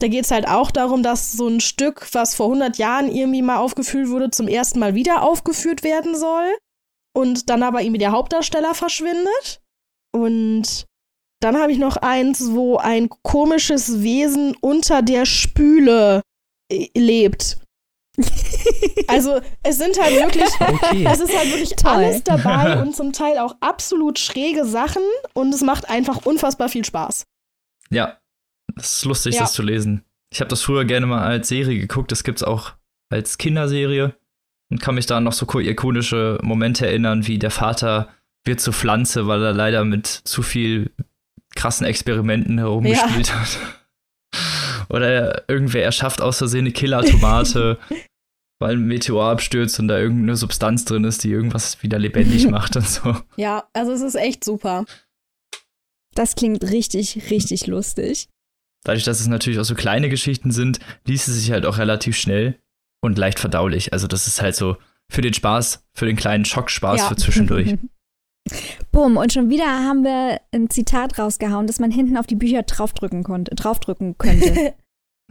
Da geht es halt auch darum, dass so ein Stück, was vor 100 Jahren irgendwie mal aufgeführt wurde, zum ersten Mal wieder aufgeführt werden soll. Und dann aber irgendwie der Hauptdarsteller verschwindet. Und dann habe ich noch eins, wo ein komisches Wesen unter der Spüle äh, lebt. Also es sind halt wirklich, Okay. es ist halt wirklich Toll. alles dabei und zum Teil auch absolut schräge Sachen und es macht einfach unfassbar viel Spaß. Ja, das ist lustig, Ja. das zu lesen. Ich habe das früher gerne mal als Serie geguckt. Das gibt's auch als Kinderserie und kann mich da noch so ikonische Momente erinnern, wie der Vater wird zur Pflanze, weil er leider mit zu viel krassen Experimenten herumgespielt hat. Oder irgendwer erschafft aus Versehen eine Killer-Tomate, weil ein Meteor abstürzt und da irgendeine Substanz drin ist, die irgendwas wieder lebendig macht und so. Ja, also es ist echt super. Das klingt richtig, richtig lustig. Dadurch, dass es natürlich auch so kleine Geschichten sind, liest es sich halt auch relativ schnell und leicht verdaulich. Also das ist halt so für den Spaß, für den kleinen Schockspaß Ja. für zwischendurch. Bumm, und schon wieder haben wir ein Zitat rausgehauen, das man hinten auf die Bücher draufdrücken, konnte, draufdrücken könnte. Der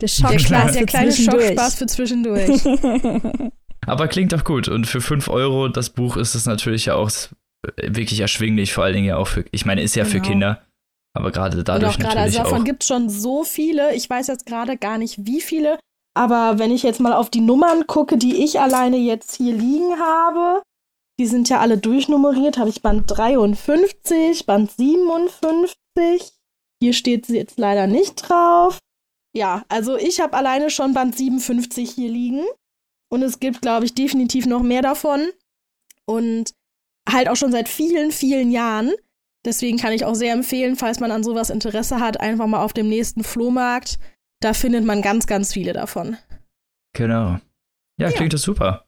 Der, Schockspaß für der kleine. Schockspaß für zwischendurch. Aber klingt auch gut. Und für 5 Euro das Buch ist es natürlich ja auch s- wirklich erschwinglich, vor allen Dingen ja auch für, ich meine, ist ja für Genau. Kinder, aber gerade Und dadurch auch gerade, natürlich also davon gibt es schon so viele. Ich weiß jetzt gerade gar nicht, wie viele. Aber wenn ich jetzt mal auf die Nummern gucke, die ich alleine jetzt hier liegen habe, die sind ja alle durchnummeriert. Habe ich Band 53, Band 57. Hier steht sie jetzt leider nicht drauf. Ja, also ich habe alleine schon Band 57 hier liegen. Und es gibt, glaube ich, definitiv noch mehr davon. Und halt auch schon seit vielen, vielen Jahren. Deswegen kann ich auch sehr empfehlen, falls man an sowas Interesse hat, einfach mal auf dem nächsten Flohmarkt. Da findet man ganz, ganz viele davon. Genau. Ja, Ja. klingt das super.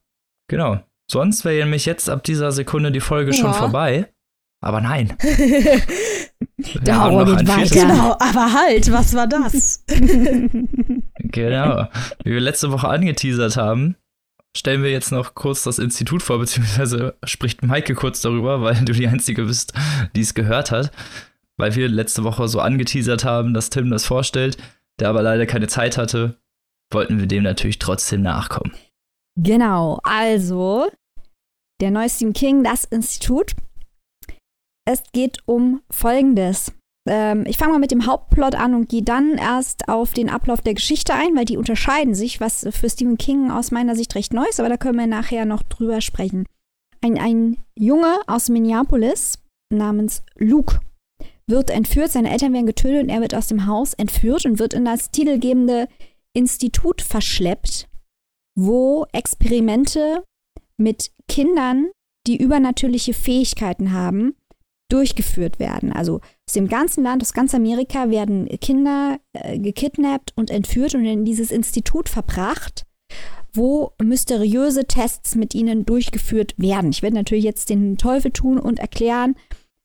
Genau. Sonst wäre nämlich jetzt ab dieser Sekunde die Folge schon Ja. vorbei. Aber nein. Der Horror geht weiter. genau, aber halt, was war das? Genau. Wie wir letzte Woche angeteasert haben, stellen wir jetzt noch kurz das Institut vor, beziehungsweise spricht Maike kurz darüber, weil du die Einzige bist, die es gehört hat. Weil wir letzte Woche so angeteasert haben, dass Tim das vorstellt, der aber leider keine Zeit hatte, wollten wir dem natürlich trotzdem nachkommen. Genau, also der neue Stephen King, das Institut. Es geht um Folgendes. Ähm, ich fange mal mit dem Hauptplot an und gehe dann erst auf den Ablauf der Geschichte ein, weil die unterscheiden sich, was für Stephen King aus meiner Sicht recht neu ist, aber da können wir nachher noch drüber sprechen. Ein, ein Junge aus Minneapolis namens Luke wird entführt, seine Eltern werden getötet und er wird aus dem Haus entführt und wird in das titelgebende Institut verschleppt, wo Experimente mit Kindern, die übernatürliche Fähigkeiten haben, durchgeführt werden. Also aus dem ganzen Land, aus ganz Amerika werden Kinder äh, gekidnappt und entführt und in dieses Institut verbracht, wo mysteriöse Tests mit ihnen durchgeführt werden. Ich werde natürlich jetzt den Teufel tun und erklären,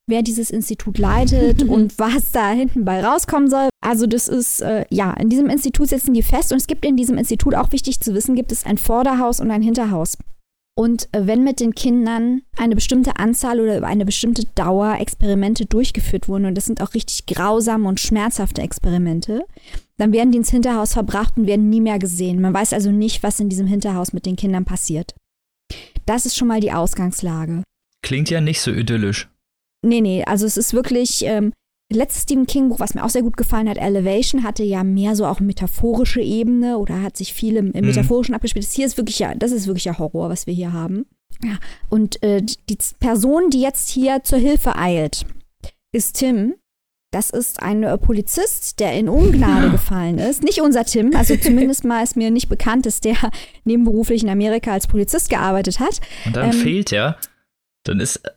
wer dieses Institut leitet und was da hinten bei rauskommen soll. Also das ist, äh, ja, in diesem Institut sitzen die fest und es gibt in diesem Institut, auch wichtig zu wissen, gibt es ein Vorderhaus und ein Hinterhaus. Und äh, wenn mit den Kindern eine bestimmte Anzahl oder über eine bestimmte Dauer Experimente durchgeführt wurden, und das sind auch richtig grausame und schmerzhafte Experimente, dann werden die ins Hinterhaus verbracht und werden nie mehr gesehen. Man weiß also nicht, was in diesem Hinterhaus mit den Kindern passiert. Das ist schon mal die Ausgangslage. Klingt ja nicht so idyllisch. Nee, nee, also es ist wirklich, ähm, letztes Stephen King Buch, was mir auch sehr gut gefallen hat, Elevation, hatte ja mehr so auch metaphorische Ebene oder hat sich viel im, im mhm. Metaphorischen abgespielt. Das hier ist wirklich ja, das ist wirklich ja Horror, was wir hier haben. Ja, und äh, die Person, die jetzt hier zur Hilfe eilt, ist Tim. Das ist ein äh, Polizist, der in Ungnade gefallen ist. Nicht unser Tim, also zumindest mal ist mir nicht bekannt, dass der nebenberuflich in Amerika als Polizist gearbeitet hat. Und dann ähm, fehlt er. Dann ist äh,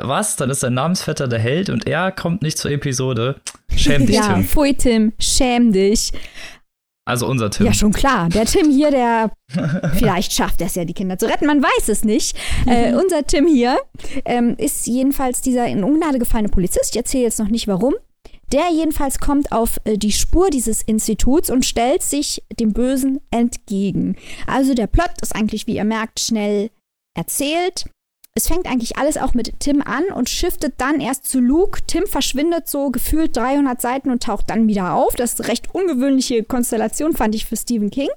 was? Dann ist sein Namensvetter der Held und er kommt nicht zur Episode. Schäm dich, ja, Tim. Pfui, Tim, schäm dich. Also unser Tim. Ja, schon klar. Der Tim hier, der vielleicht schafft es ja, die Kinder zu retten, man weiß es nicht. Äh, unser Tim hier ähm, ist jedenfalls dieser in Ungnade gefallene Polizist. Ich erzähle jetzt noch nicht warum. Der jedenfalls kommt auf äh, die Spur dieses Instituts und stellt sich dem Bösen entgegen. Also der Plot ist eigentlich, wie ihr merkt, schnell erzählt es fängt eigentlich alles auch mit Tim an und shiftet dann erst zu Luke. Tim verschwindet so gefühlt 300 Seiten und taucht dann wieder auf. Das ist eine recht ungewöhnliche Konstellation, fand ich für Stephen King.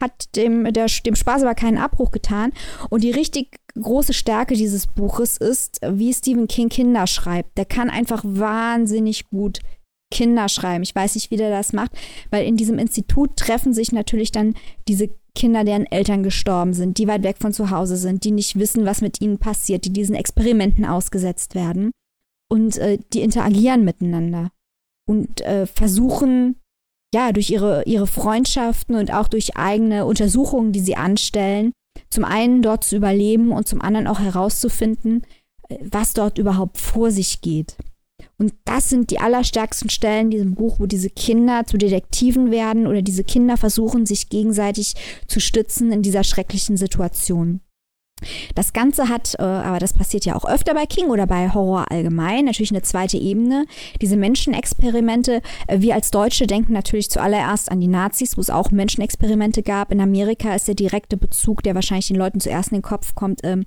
Hat dem, der, dem Spaß aber keinen Abbruch getan. Und die richtig große Stärke dieses Buches ist, wie Stephen King Kinder schreibt. Der kann einfach wahnsinnig gut Kinder schreiben. Ich weiß nicht, wie der das macht, weil in diesem Institut treffen sich natürlich dann diese Kinder, deren Eltern gestorben sind, die weit weg von zu Hause sind, die nicht wissen, was mit ihnen passiert, die diesen Experimenten ausgesetzt werden. Und äh, die interagieren miteinander und äh, versuchen, ja, durch ihre, ihre Freundschaften und auch durch eigene Untersuchungen, die sie anstellen, zum einen dort zu überleben und zum anderen auch herauszufinden, äh, was dort überhaupt vor sich geht. Und das sind die allerstärksten Stellen in diesem Buch, wo diese Kinder zu Detektiven werden oder diese Kinder versuchen, sich gegenseitig zu stützen in dieser schrecklichen Situation. Das Ganze hat, äh, aber das passiert ja auch öfter bei King oder bei Horror allgemein, natürlich eine zweite Ebene. Diese Menschenexperimente, äh, wir als Deutsche denken natürlich zuallererst an die Nazis, wo es auch Menschenexperimente gab. In Amerika ist der direkte Bezug, der wahrscheinlich den Leuten zuerst in den Kopf kommt, äh,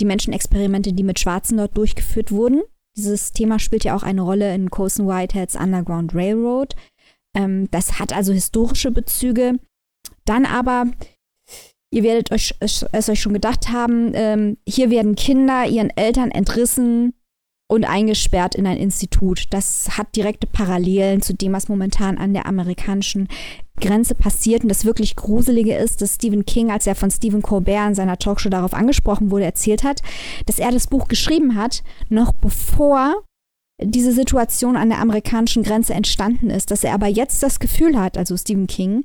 die Menschenexperimente, die mit Schwarzen dort durchgeführt wurden. Dieses Thema spielt ja auch eine Rolle in Colson Whiteheads Underground Railroad. Ähm, das hat also historische Bezüge. Dann aber, ihr werdet euch, es euch schon gedacht haben, ähm, hier werden Kinder ihren Eltern entrissen und eingesperrt in ein Institut. Das hat direkte Parallelen zu dem, was momentan an der amerikanischen Grenze passiert. Und das wirklich Gruselige ist, dass Stephen King, als er von Stephen Colbert in seiner Talkshow darauf angesprochen wurde, erzählt hat, dass er das Buch geschrieben hat, noch bevor diese Situation an der amerikanischen Grenze entstanden ist, dass er aber jetzt das Gefühl hat, also Stephen King,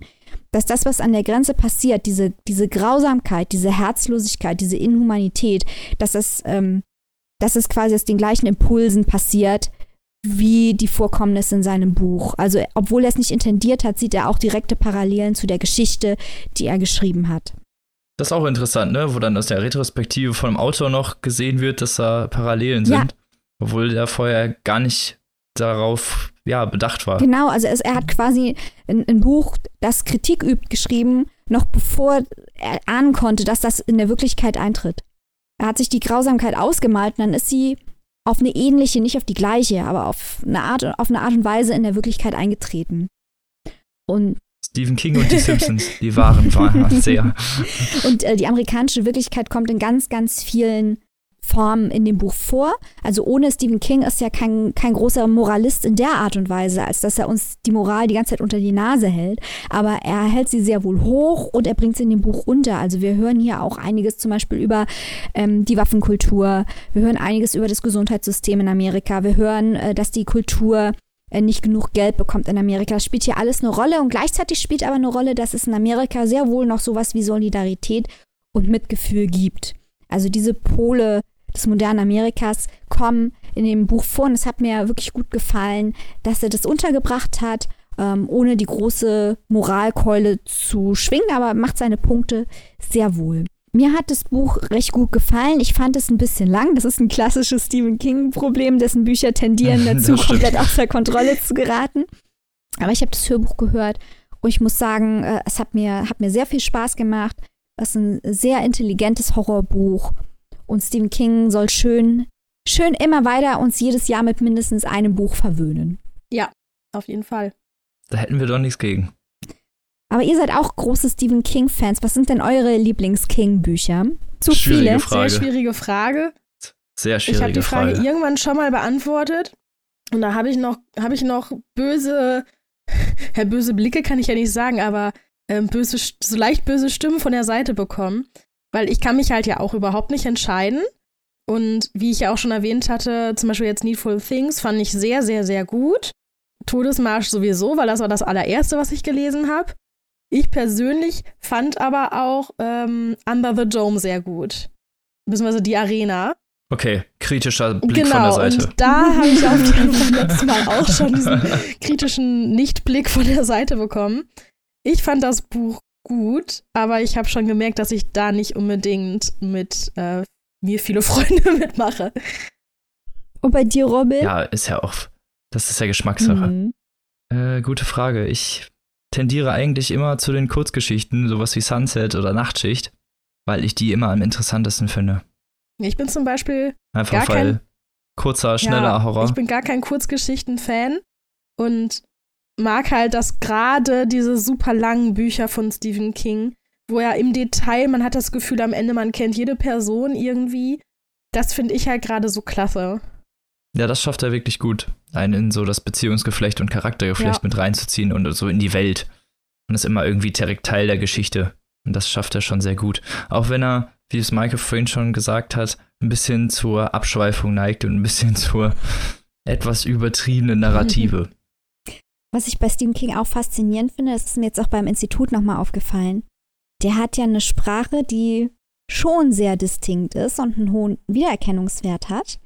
dass das, was an der Grenze passiert, diese, diese Grausamkeit, diese Herzlosigkeit, diese Inhumanität, dass das ähm, dass es quasi aus den gleichen Impulsen passiert, wie die Vorkommnisse in seinem Buch. Also, obwohl er es nicht intendiert hat, sieht er auch direkte Parallelen zu der Geschichte, die er geschrieben hat. Das ist auch interessant, ne? Wo dann aus der Retrospektive vom Autor noch gesehen wird, dass da Parallelen sind. Ja. Obwohl er vorher gar nicht darauf ja, bedacht war. Genau, also es, er hat quasi ein, ein, Buch, das Kritik übt, geschrieben, noch bevor er ahnen konnte, dass das in der Wirklichkeit eintritt. Er hat sich die Grausamkeit ausgemalt und dann ist sie auf eine ähnliche, nicht auf die gleiche, aber auf eine Art, auf eine Art und Weise in der Wirklichkeit eingetreten. Und Stephen King und die Simpsons, die waren sehr. Und äh, die amerikanische Wirklichkeit kommt in ganz, ganz vielen Form in dem Buch vor. Also ohne Stephen King ist ja kein, kein großer Moralist in der Art und Weise, als dass er uns die Moral die ganze Zeit unter die Nase hält. Aber er hält sie sehr wohl hoch und er bringt sie in dem Buch unter. Also wir hören hier auch einiges zum Beispiel über ähm, die Waffenkultur. Wir hören einiges über das Gesundheitssystem in Amerika. Wir hören, äh, dass die Kultur äh, nicht genug Geld bekommt in Amerika. Das spielt hier alles eine Rolle und gleichzeitig spielt aber eine Rolle, dass es in Amerika sehr wohl noch sowas wie Solidarität und Mitgefühl gibt. Also diese Pole des modernen Amerikas kommen in dem Buch vor und es hat mir wirklich gut gefallen, dass er das untergebracht hat, ähm, ohne die große Moralkeule zu schwingen, aber macht seine Punkte sehr wohl. Mir hat das Buch recht gut gefallen. Ich fand es ein bisschen lang. Das ist ein klassisches Stephen King-Problem, dessen Bücher tendieren dazu, komplett außer Kontrolle zu geraten. Aber ich habe das Hörbuch gehört und ich muss sagen, äh, es hat mir, hat mir sehr viel Spaß gemacht. Es ist ein sehr intelligentes Horrorbuch. Und Stephen King soll schön, schön immer weiter uns jedes Jahr mit mindestens einem Buch verwöhnen. Ja, auf jeden Fall. Da hätten wir doch nichts gegen. Aber ihr seid auch große Stephen King-Fans. Was sind denn eure Lieblings-King-Bücher? Zu Schwierige viele? Frage. Sehr schwierige Frage. Sehr Ich habe schwierige die Frage, Frage. irgendwann schon mal beantwortet. Und da habe ich noch, habe ich noch böse, ja, böse Blicke kann ich ja nicht sagen, aber ähm, böse, so leicht böse Stimmen von der Seite bekommen. Weil ich kann mich halt ja auch überhaupt nicht entscheiden. Und wie ich ja auch schon erwähnt hatte, zum Beispiel jetzt Needful Things fand ich sehr, sehr, sehr gut. Todesmarsch sowieso, weil das war das allererste, was ich gelesen habe. Ich persönlich fand aber auch ähm, Under the Dome sehr gut. Beziehungsweise die Arena. Okay, kritischer Blick genau, von der Seite. und da habe ich Fall letztes Mal auch schon diesen kritischen Nichtblick von der Seite bekommen. Ich fand das Buch gut, aber ich habe schon gemerkt, dass ich da nicht unbedingt mit äh, mir viele Freunde mitmache. Und bei dir, Robin? Ja, ist ja auch. Das ist ja Geschmackssache. Mhm. Äh, gute Frage. Ich tendiere eigentlich immer zu den Kurzgeschichten, sowas wie Sunset oder Nachtschicht, weil ich die immer am interessantesten finde. Ich bin zum Beispiel Einfach Gar weil kein- kurzer, schneller ja, Horror. Ich bin gar kein Kurzgeschichten-Fan und mag halt, dass gerade diese super langen Bücher von Stephen King, wo er im Detail, man hat das Gefühl am Ende, man kennt jede Person irgendwie. Das finde ich halt gerade so klasse. Ja, das schafft er wirklich gut, einen in so das Beziehungsgeflecht und Charaktergeflecht Ja. mit reinzuziehen und so in die Welt. Und ist immer irgendwie direkt Teil der Geschichte. Und das schafft er schon sehr gut. Auch wenn er, wie es Michael vorhin schon gesagt hat, ein bisschen zur Abschweifung neigt und ein bisschen zur etwas übertriebenen Narrative. Was ich bei Stephen King auch faszinierend finde, das ist mir jetzt auch beim Institut nochmal aufgefallen. Der hat ja eine Sprache, die schon sehr distinkt ist und einen hohen Wiedererkennungswert hat.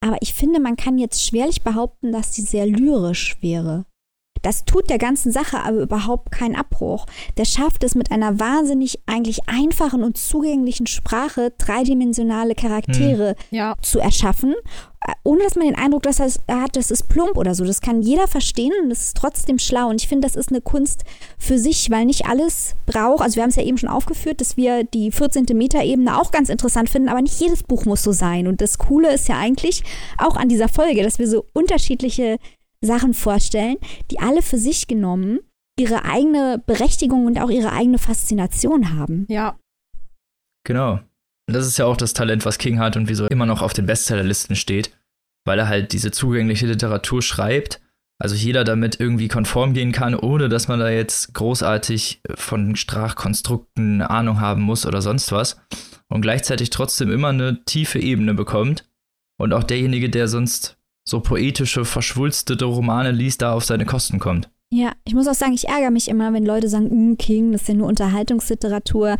Aber ich finde, man kann jetzt schwerlich behaupten, dass sie sehr lyrisch wäre. Das tut der ganzen Sache aber überhaupt keinen Abbruch. Der schafft es mit einer wahnsinnig eigentlich einfachen und zugänglichen Sprache, dreidimensionale Charaktere Ja. zu erschaffen, äh, ohne dass man den Eindruck dass er es- hat, das ist plump oder so. Das kann jeder verstehen und das ist trotzdem schlau. Und ich finde, das ist eine Kunst für sich, weil nicht alles braucht. Also wir haben es ja eben schon aufgeführt, dass wir die 14. Metaebene auch ganz interessant finden, aber nicht jedes Buch muss so sein. Und das Coole ist ja eigentlich auch an dieser Folge, dass wir so unterschiedliche Sachen vorstellen, die alle für sich genommen ihre eigene Berechtigung und auch ihre eigene Faszination haben. Ja. Genau. Und das ist ja auch das Talent, was King hat und wieso er immer noch auf den Bestsellerlisten steht, weil er halt diese zugängliche Literatur schreibt, also jeder damit irgendwie konform gehen kann, ohne dass man da jetzt großartig von Sprachkonstrukten eine Ahnung haben muss oder sonst was und gleichzeitig trotzdem immer eine tiefe Ebene bekommt und auch derjenige, der sonst so poetische, verschwulstete Romane liest, da auf seine Kosten kommt. Ja, ich muss auch sagen, ich ärgere mich immer, wenn Leute sagen, "Mm, King, das ist ja nur Unterhaltungsliteratur.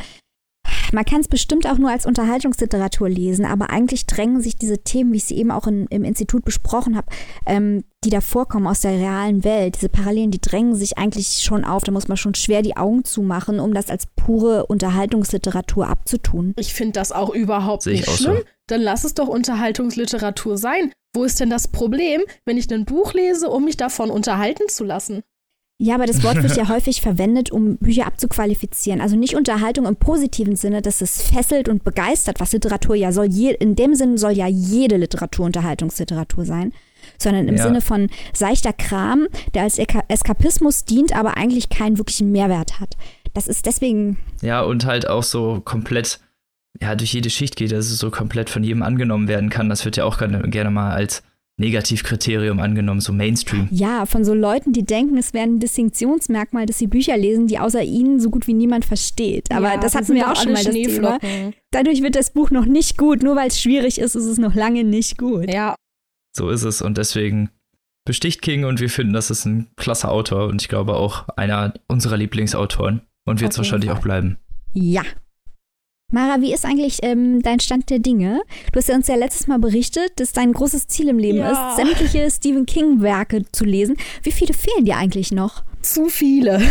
Man kann es bestimmt auch nur als Unterhaltungsliteratur lesen, aber eigentlich drängen sich diese Themen, wie ich sie eben auch in, im Institut besprochen habe, ähm, die da vorkommen aus der realen Welt, diese Parallelen, die drängen sich eigentlich schon auf. Da muss man schon schwer die Augen zumachen, um das als pure Unterhaltungsliteratur abzutun. Ich finde das auch überhaupt nicht auch so. schlimm. Dann lass es doch Unterhaltungsliteratur sein. Wo ist denn das Problem, wenn ich ein Buch lese, um mich davon unterhalten zu lassen? Ja, aber das Wort wird ja häufig verwendet, um Bücher abzuqualifizieren. Also nicht Unterhaltung im positiven Sinne, dass es fesselt und begeistert, was Literatur ja soll. Je, in dem Sinne soll ja jede Literatur Unterhaltungsliteratur sein. Sondern im Ja. Sinne von seichter Kram, der als Eka- Eskapismus dient, aber eigentlich keinen wirklichen Mehrwert hat. Das ist deswegen, Ja, und halt auch so komplett ja, durch jede Schicht geht, dass es so komplett von jedem angenommen werden kann. Das wird ja auch gerne, gerne mal als Negativkriterium angenommen, so Mainstream. Ja, von so Leuten, die denken, es wäre ein Distinktionsmerkmal, dass sie Bücher lesen, die außer ihnen so gut wie niemand versteht. Aber Ja, das hatten wir auch schon mal das Thema. Dadurch wird das Buch noch nicht gut. Nur weil es schwierig ist, ist es noch lange nicht gut. Ja, So ist es und deswegen besticht King und wir finden, das ist ein klasse Autor und ich glaube auch einer unserer Lieblingsautoren und wird es wahrscheinlich Fall. auch bleiben. Ja. Mara, wie ist eigentlich ähm, dein Stand der Dinge? Du hast ja uns ja letztes Mal berichtet, dass dein großes Ziel im Leben Ja. ist, sämtliche Stephen King-Werke zu lesen. Wie viele fehlen dir eigentlich noch? zu viele.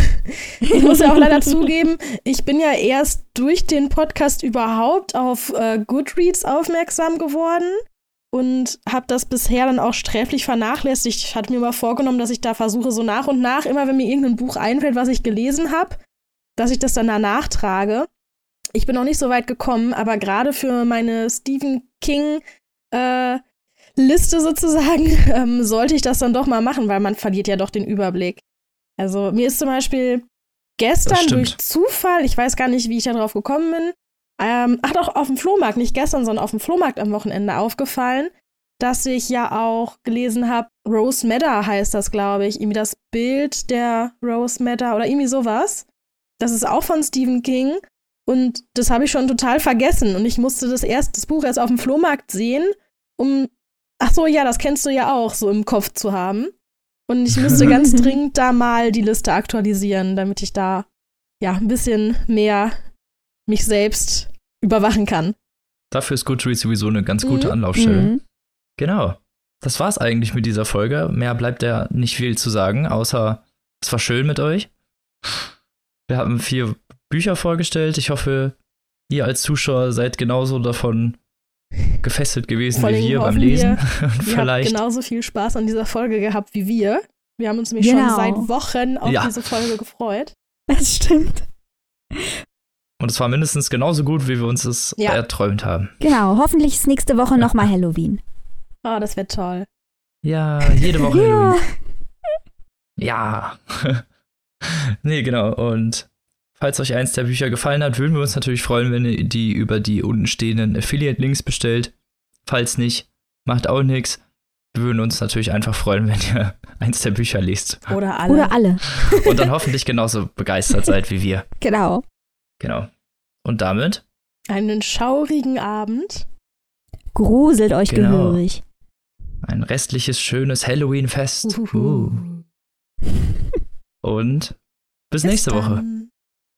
Ich muss ja auch leider zugeben, ich bin ja erst durch den Podcast überhaupt auf äh, Goodreads aufmerksam geworden und habe das bisher dann auch sträflich vernachlässigt. Ich hatte mir mal vorgenommen, dass ich da versuche, so nach und nach, immer wenn mir irgendein Buch einfällt, was ich gelesen habe, dass ich das dann danach trage. Ich bin noch nicht so weit gekommen, aber gerade für meine Stephen King äh, Liste sozusagen ähm, sollte ich das dann doch mal machen, weil man verliert ja doch den Überblick. Also mir ist zum Beispiel gestern durch Zufall, ich weiß gar nicht, wie ich da drauf gekommen bin, ähm, ach doch, auf dem Flohmarkt, nicht gestern, sondern auf dem Flohmarkt am Wochenende aufgefallen, dass ich ja auch gelesen habe, Rose Madder heißt das, glaube ich, irgendwie das Bild der Rose Madder oder irgendwie sowas. Das ist auch von Stephen King und das habe ich schon total vergessen und ich musste das erst, das Buch erst auf dem Flohmarkt sehen, um, ach so, ja, das kennst du ja auch, so im Kopf zu haben. Und ich müsste ganz dringend da mal die Liste aktualisieren, damit ich da ja ein bisschen mehr mich selbst überwachen kann. Dafür ist Goodreads sowieso eine ganz gute Mhm. Anlaufstelle. Mhm. Genau. Das war's eigentlich mit dieser Folge. Mehr bleibt ja nicht viel zu sagen, außer es war schön mit euch. Wir haben vier Bücher vorgestellt. Ich hoffe, ihr als Zuschauer seid genauso davon gefesselt gewesen wie wir beim Lesen. Und Ihr habt vielleicht. genauso viel Spaß an dieser Folge gehabt wie wir. Wir haben uns nämlich Genau. schon seit Wochen auf Ja. diese Folge gefreut. Das stimmt. Und es war mindestens genauso gut, wie wir uns es Ja. erträumt haben. Genau, hoffentlich ist nächste Woche nochmal Halloween. Oh, das wäre toll. Ja, jede Woche Ja. Halloween. Ja. nee, genau. Und falls euch eins der Bücher gefallen hat, würden wir uns natürlich freuen, wenn ihr die über die unten stehenden Affiliate-Links bestellt. Falls nicht, macht auch nichts. Wir würden uns natürlich einfach freuen, wenn ihr eins der Bücher liest. Oder alle. Oder alle. Und dann hoffentlich genauso begeistert seid wie wir. Genau. Genau. Und damit, Einen schaurigen Abend. Gruselt euch Genau. gehörig. ein restliches, schönes Halloween-Fest. Uh. Und bis Bis nächste Woche.